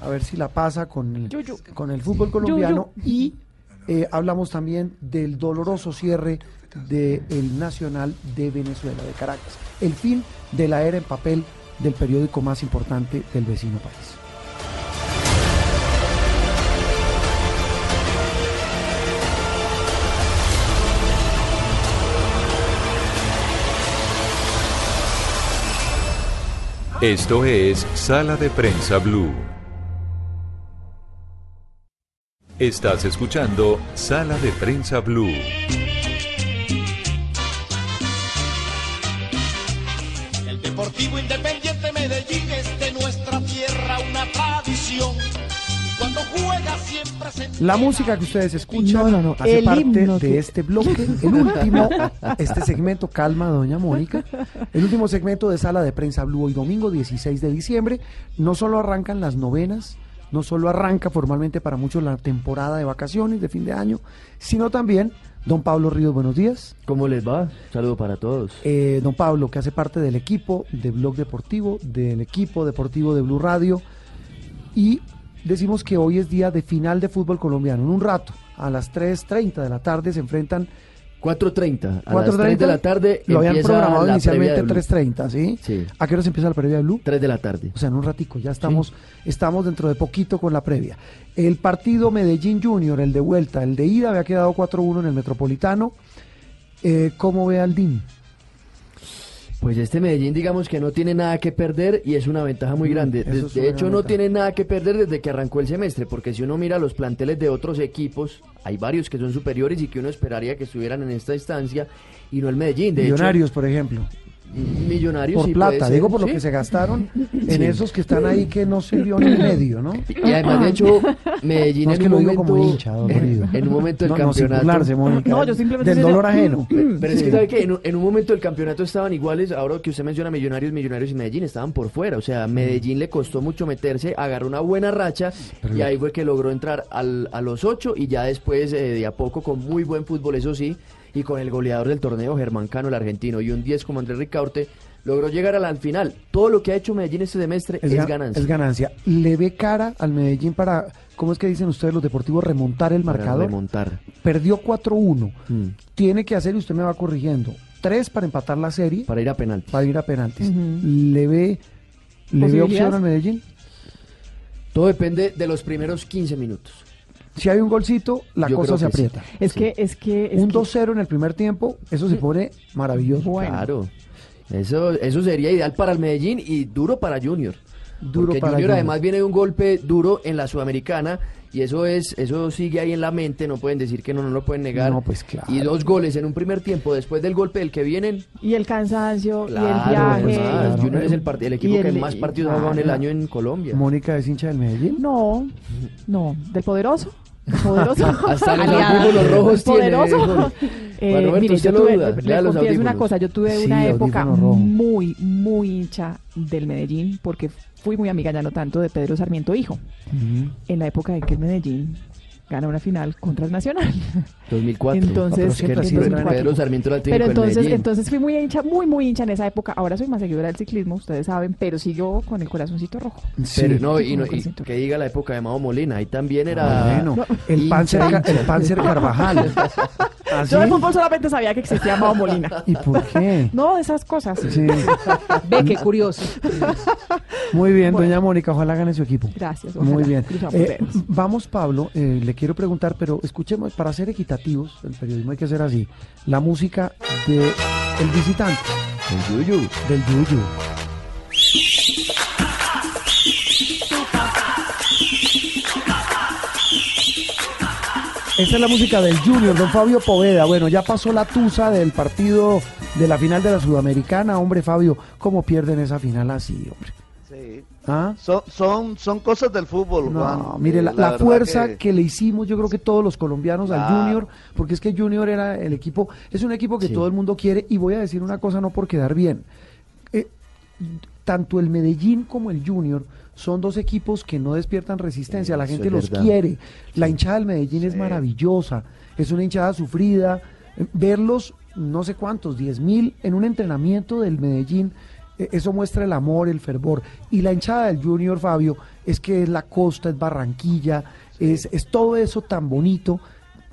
a ver si la pasa con el, Yuyu. con el fútbol colombiano. Y eh, hablamos también del doloroso cierre del Nacional de Venezuela, de Caracas. El fin de la era en papel del periódico más importante del vecino país. Esto es Sala de Prensa Blue. Estás escuchando Sala de Prensa Blue. El Deportivo Independiente Medellín es de nuestra tierra una tradición. La música que ustedes escuchan No, no, no, hace el parte himno de que- este bloque, el [laughs] último, este segmento, calma, doña Mónica, el último segmento de Sala de Prensa Blue hoy domingo 16 de diciembre. No solo arrancan las novenas, no solo arranca formalmente para muchos la temporada de vacaciones de fin de año, sino también don Pablo Ríos, buenos días. ¿Cómo les va? Saludo para todos. Eh, don Pablo, que hace parte del equipo de Blog Deportivo, del equipo deportivo de Blue Radio. Y decimos que hoy es día de final de fútbol colombiano. En un rato, a las 3.30 de la tarde, se enfrentan 4.30. A 4:30. las 3 de la tarde Lo habían programado inicialmente previa de Blue. 3.30, ¿sí? Sí. ¿A qué hora se empieza la previa de Blue? 3 de la tarde. O sea, en un ratico, ya estamos, estamos dentro de poquito con la previa. El partido Medellín Junior, el de vuelta, el de ida había quedado 4-1 en el Metropolitano. Eh, ¿Cómo ve al DIN? Pues este Medellín, digamos que no tiene nada que perder y es una ventaja muy Mm, grande. De, hecho, no tiene nada que perder desde que arrancó el semestre, porque si uno mira los planteles de otros equipos, hay varios que son superiores y que uno esperaría que estuvieran en esta instancia y no el Medellín. De Millonarios, por ejemplo. Millonarios Por sí plata, digo por lo que se gastaron en Sí. esos que están ahí que no sirvió ni [coughs] medio, ¿no? Y además, de hecho, Medellín No, es en que un lo digo momento, como hincha, dolido. en un momento del No, no, sin campeonato. Mónica, No, yo simplemente del dolor diciendo- ajeno. Pero es que sabe que en, un- en un momento del campeonato estaban iguales, ahora que usted menciona Millonarios, Millonarios y Medellín estaban por fuera, o sea, Medellín le costó mucho meterse, agarró una buena racha y ahí fue que logró entrar al- a los ocho y ya después eh, de a poco con muy buen fútbol, eso sí, y con el goleador del torneo, Germán Cano, el argentino, y un 10 como Andrés Ricaurte, logró llegar a la final. Todo lo que ha hecho Medellín este semestre es, ga- ganancia. Es ganancia. ¿Le ve cara al Medellín para, ¿cómo es que dicen ustedes los deportivos, remontar el Para marcador? remontar. Perdió 4-1. Mm. Tiene que hacer, y usted me va corrigiendo, tres para empatar la serie. Para ir a penaltis. Para ir a penaltis. ¿Le ve, le ve opción al Medellín? Todo depende de los primeros 15 minutos. Si hay un golcito, la Yo cosa se sí. aprieta. Es que, es que. es un que- 2-0 en el primer tiempo, eso se pone maravilloso. Claro. Eso, eso sería ideal para el Medellín y duro para Junior. Duro Porque para Junior, Junior. además viene de un golpe duro en la Sudamericana y eso es eso sigue ahí en la mente, no pueden decir que no, no lo pueden negar. No, pues claro. Y dos goles en un primer tiempo después del golpe del que vienen. Y el cansancio, y el Claro, viaje. además, Junior es el, part- el equipo que más partidos ha jugado en el claro. año en Colombia. Mónica es hincha del Medellín. No, no, del poderoso. Poderoso. [laughs] Hasta los rojos Poderoso. Eh, Roberto, mire, yo tuve, duda, confieso una cosa, yo tuve Sí, una época muy, muy hincha del Medellín, porque fui muy amiga, ya no tanto, de Pedro Sarmiento Hijo, en la época en que el Medellín gana una final contra el Nacional. [laughs] 2004. Entonces, pero sido entonces, Pedro Sarmiento era el técnico Pero entonces, entonces fui muy hincha, muy, muy hincha en esa época. Ahora soy más seguidora del ciclismo, ustedes saben, pero sigo con el corazoncito rojo. Pero no, y, no- y que diga la época de Mao Molina, ahí también era. Bueno, el Panzer, el [laughs] Panzer Carvajal. ¿Así? Yo de fútbol solamente sabía que existía Mao Molina. ¿Y por qué? No, de esas cosas. Sí. [laughs] Ve qué curioso. Muy bien, Bueno. doña Mónica, ojalá gane su equipo. Gracias, ojalá. Muy bien. Eh, vamos, Pablo, eh, le quiero preguntar, pero escuchemos, para ser equitativos, el periodismo hay que hacer así, la música de El Visitante. El Yuyu. Del Yuyu. Esa es la música del Junior, don Fabio Poveda. Bueno, ya pasó la tusa del partido de la final de la Sudamericana. Hombre, Fabio, ¿cómo pierden esa final así, hombre? Sí. ¿Ah? Son, son, son cosas del fútbol, Juan. No, mire, Eh, la, fuerza que- que... le hicimos, yo creo que todos los colombianos al. Junior, porque es que Junior era el equipo, es un equipo que Sí. todo el mundo quiere, y voy a decir una cosa no por quedar bien. Eh, tanto el Medellín como el Junior son dos equipos que no despiertan resistencia, la gente los verdad. quiere. La hinchada del Medellín es maravillosa, es una hinchada sufrida. Verlos, no sé cuántos, 10 mil en un entrenamiento del Medellín, eso muestra el amor, el fervor. Y la hinchada del Junior, Fabio, es que es la costa, es Barranquilla, es, es todo eso tan bonito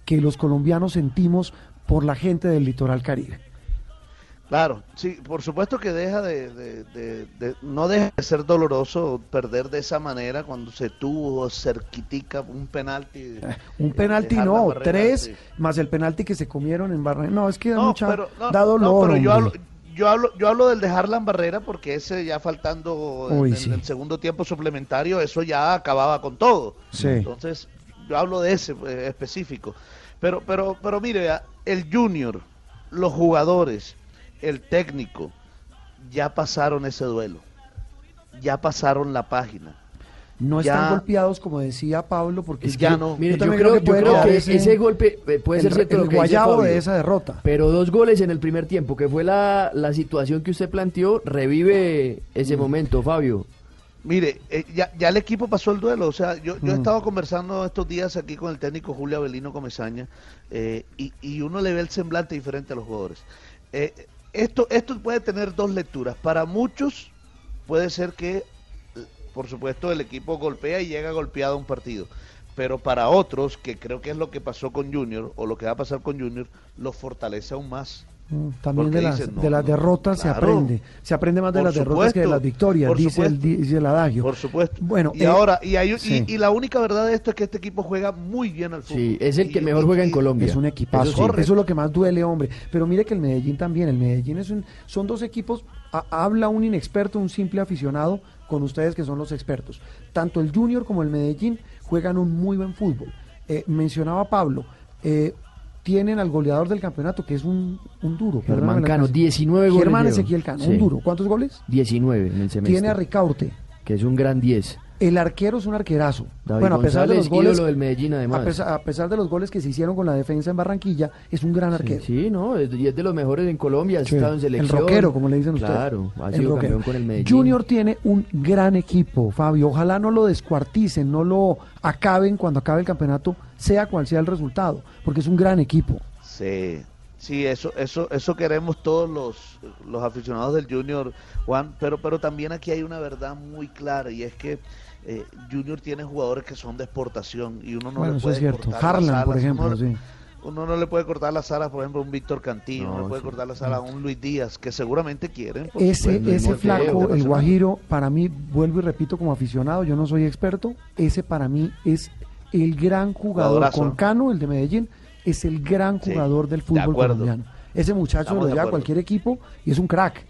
que los colombianos sentimos por la gente del litoral caribe. Claro, sí, por supuesto que deja de, de- de- de- no deja de ser doloroso perder de esa manera cuando se tuvo cerquitica un penalti. [laughs] Un eh, penalti no, barrera, tres sí. más el penalti que se comieron en Barranquilla. No, es que da No, mucha, pero, no, da no, dolor. pero yo hablo, hombre. Yo hablo, yo hablo del dejarla en barrera porque ese ya faltando en- Uy, en, sí. el segundo tiempo suplementario, eso ya acababa con todo. Sí. Entonces, yo hablo de ese eh, específico. Pero, pero, pero mire, el junior, los jugadores, el técnico, ya pasaron ese duelo. Ya pasaron la página. No Ya- están golpeados, como decía Pablo, porque es Ya no. Mire, yo también creo, yo que ese, golpe eh, puede el, ser cierto el lo que dice guayabo de esa derrota. Pero dos goles en el primer tiempo, que fue la, la situación que usted planteó, revive ese momento, Fabio. Mire, eh, ya, ya el equipo pasó el duelo. O sea, yo, yo he Mm. estado conversando estos días aquí con el técnico Julio Avelino Comesaña eh, y, y uno le ve el semblante diferente a los jugadores. Eh, esto, esto puede tener dos lecturas. Para muchos puede ser que, por supuesto, el equipo golpea y llega golpeado a un partido. Pero para otros, que creo que es lo que pasó con Junior o lo que va a pasar con Junior, lo fortalece aún más. Mm, También de las, dicen, no, de las no, derrotas se aprende. Se aprende más de Por las derrotas que de las victorias, dice el, dice el adagio. Por supuesto. Bueno, y eh, ahora, y, hay, y- sí. y, la única verdad de esto es que este equipo juega muy bien al fútbol. Sí, es el que Y- mejor y- juega en Colombia. Es un equipazo. Eso Eso, es lo que más duele, hombre. Pero mire que el Medellín también. El Medellín es un, son dos equipos. ha- habla un inexperto, un simple aficionado, con ustedes que son los expertos. Tanto el Junior como el Medellín juegan un muy buen fútbol. Eh, mencionaba Pablo. eh, tienen al goleador del campeonato, que es un, un duro. Germán Cano, clase. 19 goles. Germán. Ezequiel Cano, Sí. un duro. ¿Cuántos goles? 19 en el semestre. Tiene a Ricaurte. Que es un gran 10. El arquero es un arquerazo. David bueno, a pesar de los goles, del Medellín, además. A pesar, a pesar de los goles que se hicieron con la defensa en Barranquilla, es un gran arquero. Sí, no, es, y es de los mejores en Colombia, ha Sí, estado en el selección. rockero, como le dicen ustedes. Claro, ha El sido rockero. campeón con el Medellín. Junior tiene un gran equipo, Fabio. Ojalá no lo descuarticen, no lo acaben cuando acabe el campeonato, sea cual sea el resultado, porque es un gran equipo. Sí, sí, eso, eso, eso queremos todos los, los aficionados del Junior, Juan, pero, pero también aquí hay una verdad muy clara y es que eh, Junior tiene jugadores que son de exportación y uno no Bueno, le eso puede es cierto. cortar las Harlan, por alas, ejemplo, uno, sí. uno no le puede cortar las alas, por ejemplo, a un Víctor Cantillo, no, No, le puede sí. cortar las alas a un Luis Díaz, que seguramente quieren. Ese, supuesto, ese flaco, el. Guajiro, para mí, vuelvo y repito como aficionado, yo no soy experto, ese para mí es el gran jugador con Cano, el de Medellín, es el gran Sí, jugador del de fútbol acuerdo. colombiano. Ese muchacho Estamos lo de lleva a cualquier equipo y es un crack.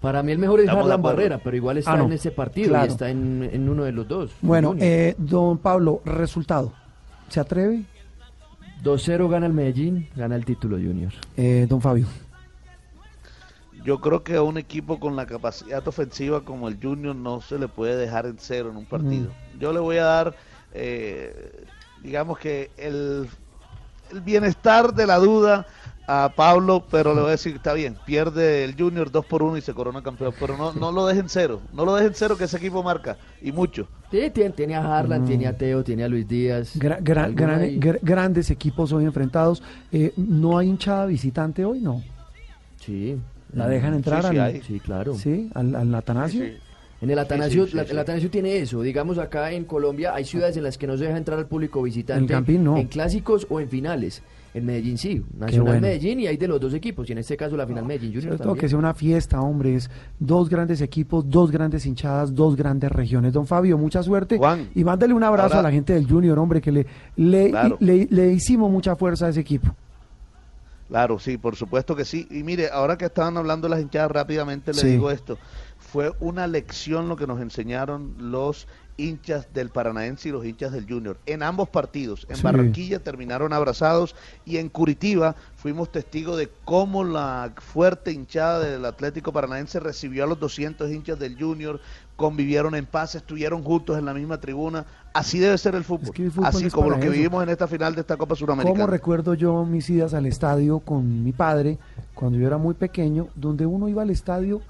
Para mí el mejor es de Harlan. Barrera, pero igual está Ah, no. en ese partido Claro. y está en, en uno de los dos. Bueno, eh, don Pablo, resultado. ¿Se atreve, 2-0 gana el Medellín, gana el título Junior. eh, don Fabio? Yo creo que a un equipo con la capacidad ofensiva como el Junior no se le puede dejar en cero en un partido. Yo le voy a dar, eh, digamos que el, el bienestar de la duda a Pablo, pero le voy a decir, está bien, pierde el Junior 2 por 1 y se corona campeón, pero no, no lo dejen cero, no lo dejen cero que ese equipo marca, y mucho. Sí, tiene, tiene a Harlan, Mm. tiene a Teo, tiene a Luis Díaz. Gra- gra- Alguno gran- ahí. gr- grandes equipos hoy enfrentados. Eh, ¿No hay hinchada visitante hoy? No. Sí. ¿La dejan entrar sí, al, hay. Sí, claro. ¿sí? al, al Atanasio? En el Atanasio, sí, sí, la- sí. el Atanasio tiene eso. Digamos, acá en Colombia hay ciudades en las que no se deja entrar al público visitante. En Campín, no. En clásicos o en finales. En Medellín sí. Nacional bueno. Medellín y hay de los dos equipos. Y en este caso la final Medellín Junior Sobre todo también. que sea una fiesta, hombre. Es dos grandes equipos, dos grandes hinchadas, dos grandes regiones. Don Fabio, mucha suerte. Juan, y mándale un abrazo ahora- a la gente del Junior, hombre, que le, le, Claro. le, le hicimos mucha fuerza a ese equipo. Claro, sí, por supuesto que sí. Y mire, ahora que estaban hablando las hinchadas rápidamente, le Sí. digo esto. Fue una lección lo que nos enseñaron los hinchas del Paranaense y los hinchas del Junior. En ambos partidos. En Sí. Barranquilla terminaron abrazados y en Curitiba fuimos testigos de cómo la fuerte hinchada del Atlético Paranaense recibió a los 200 hinchas del Junior, convivieron en paz, estuvieron juntos en la misma tribuna. Así debe ser el fútbol. que el fútbol Así como lo que eso. vivimos en esta final de esta Copa Suramericana. ¿Cómo recuerdo yo mis idas al estadio con mi padre cuando yo era muy pequeño, donde uno iba al estadio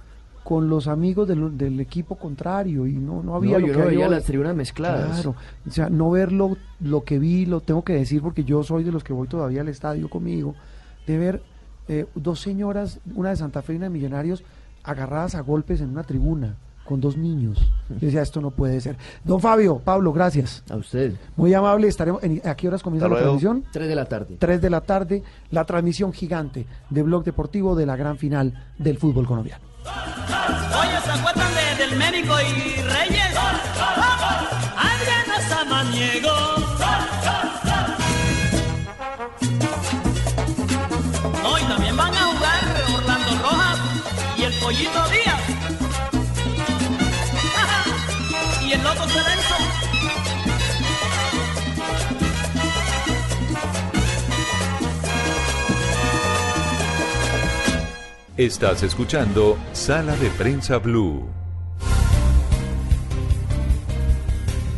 con los amigos del, del equipo contrario y no, no había No, lo yo que no hay veía hoy. las tribunas mezcladas. Claro, o sea, no ver lo, lo que vi, lo tengo que decir porque yo soy de los que voy todavía al estadio conmigo, de ver eh, dos señoras, una de Santa Fe y una de Millonarios, agarradas a golpes en una tribuna con dos niños. Yo decía, esto no puede ser. Don Fabio, Pablo, gracias. A usted. Muy amable, estaremos. en- ¿A qué horas comienza Hasta la luego. transmisión? 3 de la tarde. 3 de la tarde, la transmisión gigante de Blog Deportivo de la gran final del fútbol colombiano. Oye, ¿se acuerdan de- del médico y Reyes? Adriana Samaniego. No, y también van a jugar Orlando Rojas y el Pollito Estás escuchando Sala de Prensa Blue.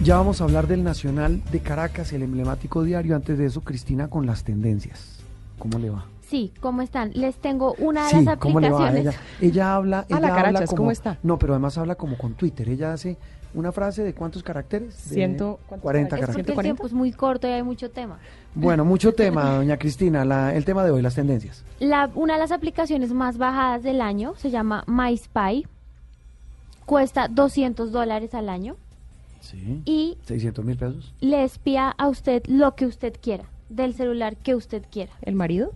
Ya vamos a hablar del Nacional de Caracas, el emblemático diario. Antes de eso, Cristina con las tendencias. ¿Cómo le va? Sí, ¿cómo están? Les tengo una de Sí, las ¿cómo le va? aplicaciones. Ella, ella habla, ella Hola, habla Carachas, como, ¿cómo está? No, pero además habla como con Twitter. Ella hace una frase de cuántos caracteres? De Ciento- ¿cuántos 40 Es caracteres. porque el tiempo es muy corto y hay mucho tema. Bueno, mucho tema, doña Cristina. La- el tema de hoy, las tendencias. La, una de las aplicaciones más bajadas del año se llama MySpy. Cuesta 200 dólares al año Sí. y 600 mil pesos. le espía a usted lo que usted quiera, del celular que usted quiera. ¿El marido?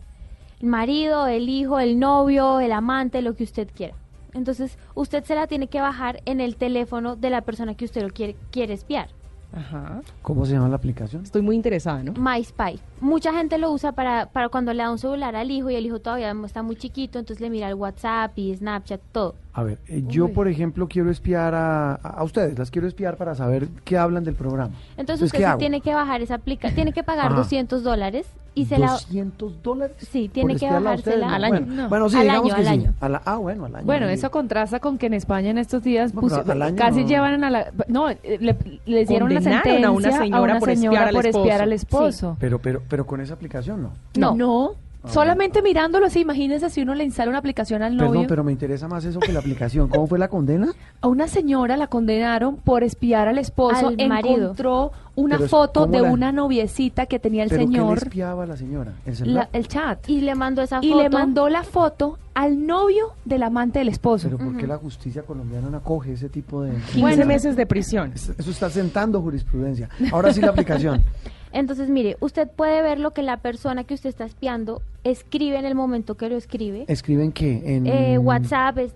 el marido, el hijo, el novio, el amante, lo que usted quiera. Entonces, usted se la tiene que bajar en el teléfono de la persona que usted lo quiere, quiere espiar. Ajá. ¿Cómo se llama la aplicación? Estoy muy interesada, ¿no? MySpy. Mucha gente lo usa para, para cuando le da un celular al hijo y el hijo todavía está muy chiquito, entonces le mira el WhatsApp y Snapchat, todo. A ver, eh, yo por ejemplo quiero espiar a, a- ustedes, las quiero espiar para saber qué hablan del programa. Entonces usted ¿qué sí hago? tiene que bajar esa aplicación, tiene que pagar Ajá. 200 dólares y se la... 200 dólares. Sí, tiene que a bajársela no, Bueno, bueno, sí, al digamos año, que al sí. año. A la- ah, bueno, al año. Bueno, sí. eso contrasta con que en España en estos días al año casi no. llevan a la... No, le, le dieron una Condenaron sentencia a una señora por espiar al por espiar al esposo. esposo. Pero, pero, pero con esa aplicación no. No. No. Ah. Solamente mirándolo así, imagínense si uno le instala una aplicación al novio. Perdón, pero me interesa más eso que la aplicación. ¿Cómo fue la condena? A una señora la condenaron por espiar al esposo. Al marido. Encontró una Pero foto ¿cómo de la- una noviecita que tenía el ¿Pero qué le señor. espiaba a la señora? ¿El la- el chat. Y le mandó esa Y foto. le mandó la foto al novio del amante del esposo. ¿Pero por qué la justicia colombiana no acoge ese tipo de... 15 meses de prisión. Eso está sentando jurisprudencia. Ahora sí la aplicación. [laughs] Entonces, mire, usted puede ver lo que la persona que usted está espiando escribe en el momento que lo escribe. ¿Escriben qué? En... Eh, WhatsApp, es-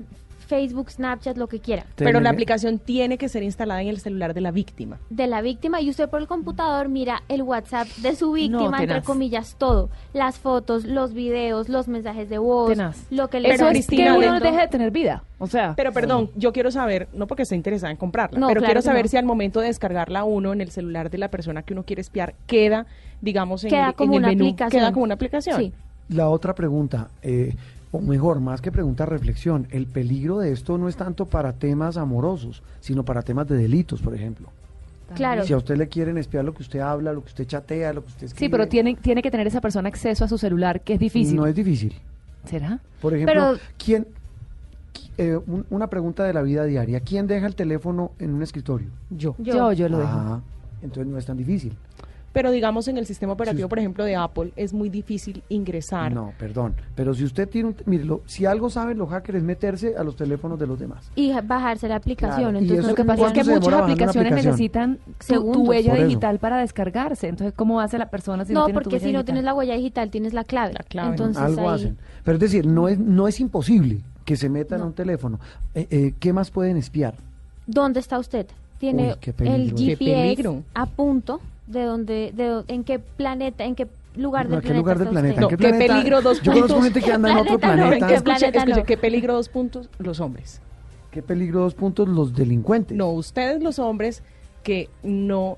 Facebook, Snapchat, lo que quiera. Pero la aplicación tiene que ser instalada en el celular de la víctima. De la víctima y usted por el computador mira el WhatsApp de su víctima, entre comillas, todo. Las fotos, los videos, los mensajes de voz, Tenaz. lo que le Pero, está Cristina, escribiendo. uno no deja de tener vida. O sea. Pero perdón, yo quiero saber, no porque esté interesada en comprarla, No, pero claro quiero que saber no. si al momento de descargarla uno en el celular de la persona que uno quiere espiar, queda, digamos, en, Queda el- como en el una menú, aplicación. Queda como una aplicación. Sí. La otra pregunta, eh, o mejor, más que pregunta, reflexión. El peligro de esto no es tanto para temas amorosos, sino para temas de delitos, por ejemplo. Claro. Si a usted le quieren espiar lo que usted habla, lo que usted chatea, lo que usted escribe. Sí, pero tiene, tiene que tener esa persona acceso a su celular, que es difícil. No es difícil. ¿Será? Por ejemplo, Pero- ¿quién, qui- eh, un- una pregunta de la vida diaria. ¿Quién deja el teléfono en un escritorio? Yo. Yo, yo lo dejo. Ah, entonces no es tan difícil. Pero digamos en el sistema operativo, por ejemplo, de Apple, es muy difícil ingresar. No, perdón. Pero si usted tiene un... Mire, lo- si algo saben los hackers es meterse a los teléfonos de los demás. Y bajarse la aplicación. Claro, Entonces, eso Lo que pasa es ¿Cuánto que muchas aplicaciones aplicación? necesitan tu, huella digital para descargarse. Entonces, ¿cómo hace la persona si no, no, tiene tu porque huella si no digital? tienes la huella digital, tienes la clave. clave. Entonces, Algo ahí- hacen. Pero es decir, no es, no es imposible que se metan a un teléfono. Eh, eh, ¿Qué más pueden espiar? ¿Dónde está usted? Tiene Uy, qué el GPS peligro. a punto de donde, de en qué planeta, en qué lugar del ¿a qué planeta lugar del planeta? No, ¿En qué qué planeta? peligro dos Yo conozco puntos. gente que anda en otro planeta no? ¿En qué Escuche, planeta escuche, no? qué peligro dos puntos los hombres. ¿Qué peligro dos puntos? Los delincuentes. No, ustedes los hombres que no...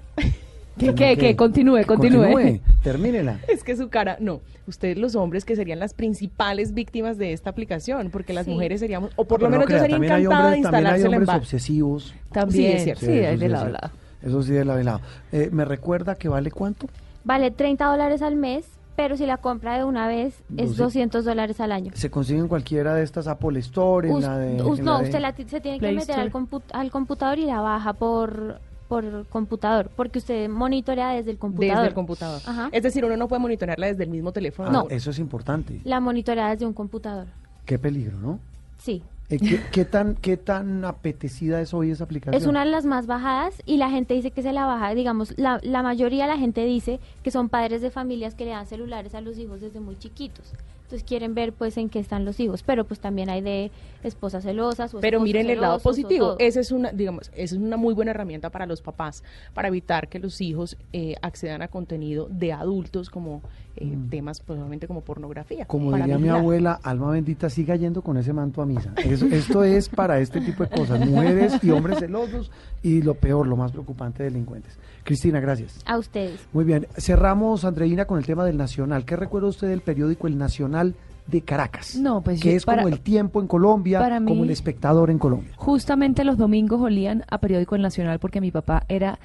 ¿Qué, qué, qué? Continúe, Que continúe. [laughs] Termínela. Es que su cara, no, ustedes los hombres que serían las principales víctimas de esta aplicación, porque las Sí. mujeres seríamos, o por Pero lo no menos yo sería encantada de hombres- también hay en hombres obsesivos. También, Sí, es cierto. sí, hay eso de sí lado a lado. Eso sí de lado a lado. Eh, ¿Me recuerda que vale cuánto? Vale 30 dólares al mes, pero si la compra de una vez es Doce- 200 dólares al año. Se consigue en cualquiera de estas Apple Store, en Us- la de... us- en no, la de- usted la se tiene Play que meter al, Store. compu- al computador y la baja por, por computador, porque usted monitorea desde el computador. Desde el computador. Ajá. Es decir, uno no puede monitorearla desde el mismo teléfono. Ah, no. Eso es importante. La monitorea desde un computador. Qué peligro, ¿no? Sí. Eh, ¿qué, tan, ¿Qué tan apetecida es hoy esa aplicación? Es una de las más bajadas y la gente dice que se la baja, digamos, la, la mayoría de la gente dice que son padres de familias que le dan celulares a los hijos desde muy chiquitos. Entonces quieren ver pues en qué están los hijos, pero pues también hay de esposas celosas o Pero miren el lado positivo. Esa es una, digamos, esa es una muy buena herramienta para los papás para evitar que los hijos eh, accedan a contenido de adultos como eh, temas, probablemente como pornografía. Mm. Como para diría mi abuela, alma bendita, siga yendo con ese manto a misa. Esto es para este tipo de cosas, mujeres y hombres celosos y lo peor, lo más preocupante, delincuentes. Cristina, gracias. A ustedes. Muy bien, cerramos, Andreina, con el tema del Nacional. ¿Qué recuerda usted del periódico El Nacional de Caracas? No, pues que yo- es para- como el tiempo en Colombia, para como mí- el espectador en Colombia. Justamente los domingos olían a periódico El Nacional porque mi papá era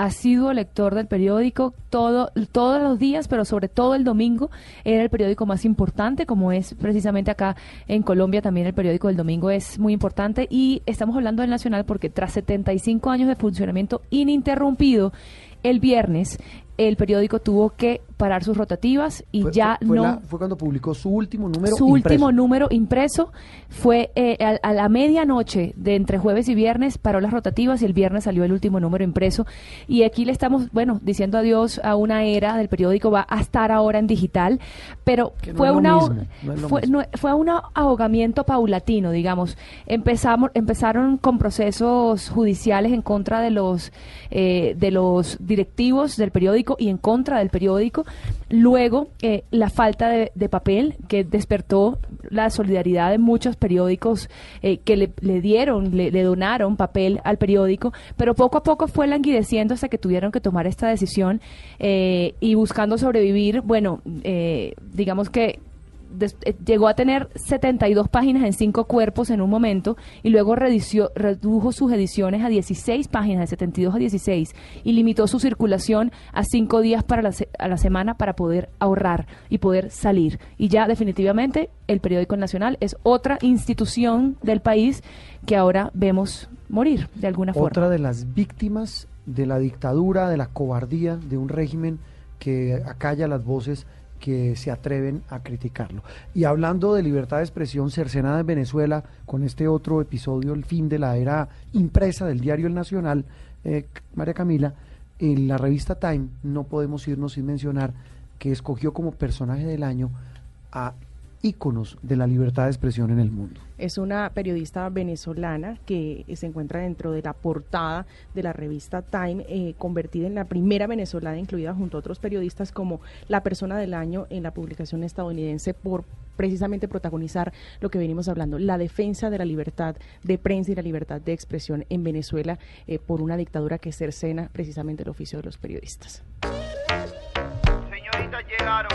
asiduo lector del periódico todo, todos los días, pero sobre todo el domingo era el periódico más importante, como es precisamente acá en Colombia también el periódico del domingo es muy importante. Y estamos hablando del Nacional porque tras 75 años de funcionamiento ininterrumpido, el viernes el periódico tuvo que parar sus rotativas y Fue- ya fue no la- fue cuando publicó su último número su impreso. último número impreso fue eh, a, a la medianoche de entre jueves y viernes paró las rotativas y el viernes salió el último número impreso. Y aquí le estamos bueno diciendo adiós a una era del periódico va a estar ahora en digital pero no fue una mismo, no es lo fue, no- fue un ahogamiento paulatino digamos. Empezamos empezaron con procesos judiciales en contra de los eh, de los directivos del periódico y en contra del periódico. Luego eh, la falta de, papel que despertó la solidaridad de muchos periódicos eh, que le, dieron le, le donaron papel al periódico pero poco a poco fue languideciendo hasta que tuvieron que tomar esta decisión eh, y buscando sobrevivir bueno eh, digamos que eh, llegó a tener 72 páginas en cinco cuerpos en un momento y luego redujo sus ediciones a 16 páginas, de 72 a 16, y limitó su circulación a cinco días para la a la semana para poder ahorrar y poder salir. Y ya definitivamente el periódico Nacional es otra institución del país que ahora vemos morir de alguna forma. Otra de las víctimas de la dictadura, de la cobardía de un régimen que acalla las voces que se atreven a criticarlo. Y hablando de libertad de expresión cercenada en Venezuela, con este otro episodio, el fin de la era impresa del diario El Nacional, eh, María Camila, en la revista Time no podemos irnos sin mencionar que escogió como personaje del año a íconos de la libertad de expresión en el mundo. Es una periodista venezolana que se encuentra dentro de la portada de la revista Time, eh, convertida en la primera venezolana incluida junto a otros periodistas como la persona del año en la publicación estadounidense por precisamente protagonizar lo que venimos hablando, la defensa de la libertad de prensa y la libertad de expresión en Venezuela eh, por una dictadura que cercena precisamente el oficio de los periodistas. Señoritas llegaron.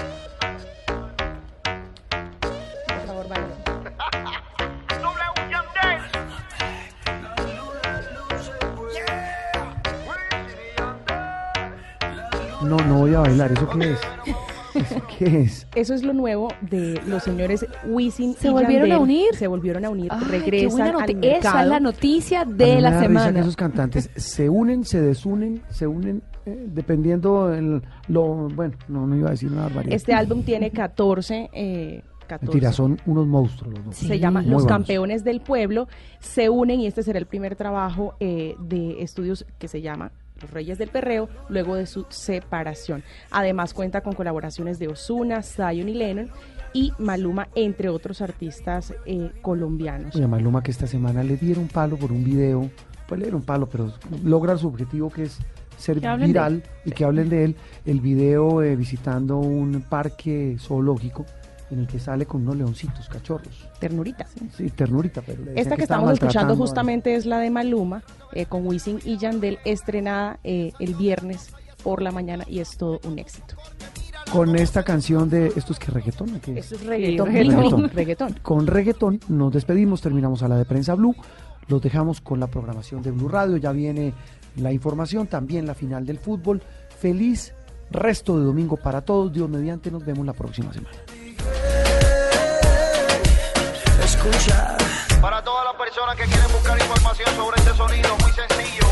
Favor. No, no voy a bailar, ¿eso qué es? ¿Eso qué es? [laughs] Eso es lo nuevo de los señores Wisin ¿Se y volvieron Yandel. a unir? Se volvieron a unir, Ay, qué regresan buena al mercado. Esa es la noticia A mí de me la da risa que semana. esos cantantes se unen, se desunen, se unen eh, dependiendo el, lo bueno, no, no iba a decir una barbaridad. Este álbum tiene 14, eh, 14. Mentira, son unos monstruos los dos. Se llama Muy Los buenos. Campeones del Pueblo. Se unen y este será el primer trabajo eh, de estudios que se llama Los Reyes del Perreo, luego de su separación. Además cuenta con colaboraciones de Osuna, Zion y Lennon y Maluma, entre otros artistas eh, colombianos. Oye, Maluma que esta semana le dieron palo por un video, pues le dieron palo, pero logra su objetivo que es ser viral y que hablen de él. El video eh, visitando un parque zoológico en el que sale con unos leoncitos, cachorros. Ternurita. Sí, ternurita, pero le decían Esta que estamos escuchando justamente es la de Maluma, eh, con Wisin y Yandel, estrenada eh, el viernes por la mañana y es todo un éxito. Con esta canción de estos que reggaetón, ¿o qué Esto es reggaetón, reggaetón. reggaetón. Con reggaetón nos despedimos, terminamos a la de prensa Blue, los dejamos con la programación de Blue Radio, ya viene la información, también la final del fútbol. Feliz resto de domingo para todos, Dios mediante, nos vemos la próxima semana. Escucha. Para todas las personas que quieren buscar información sobre este sonido, muy sencillo.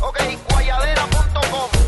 Ok, guayadera.com.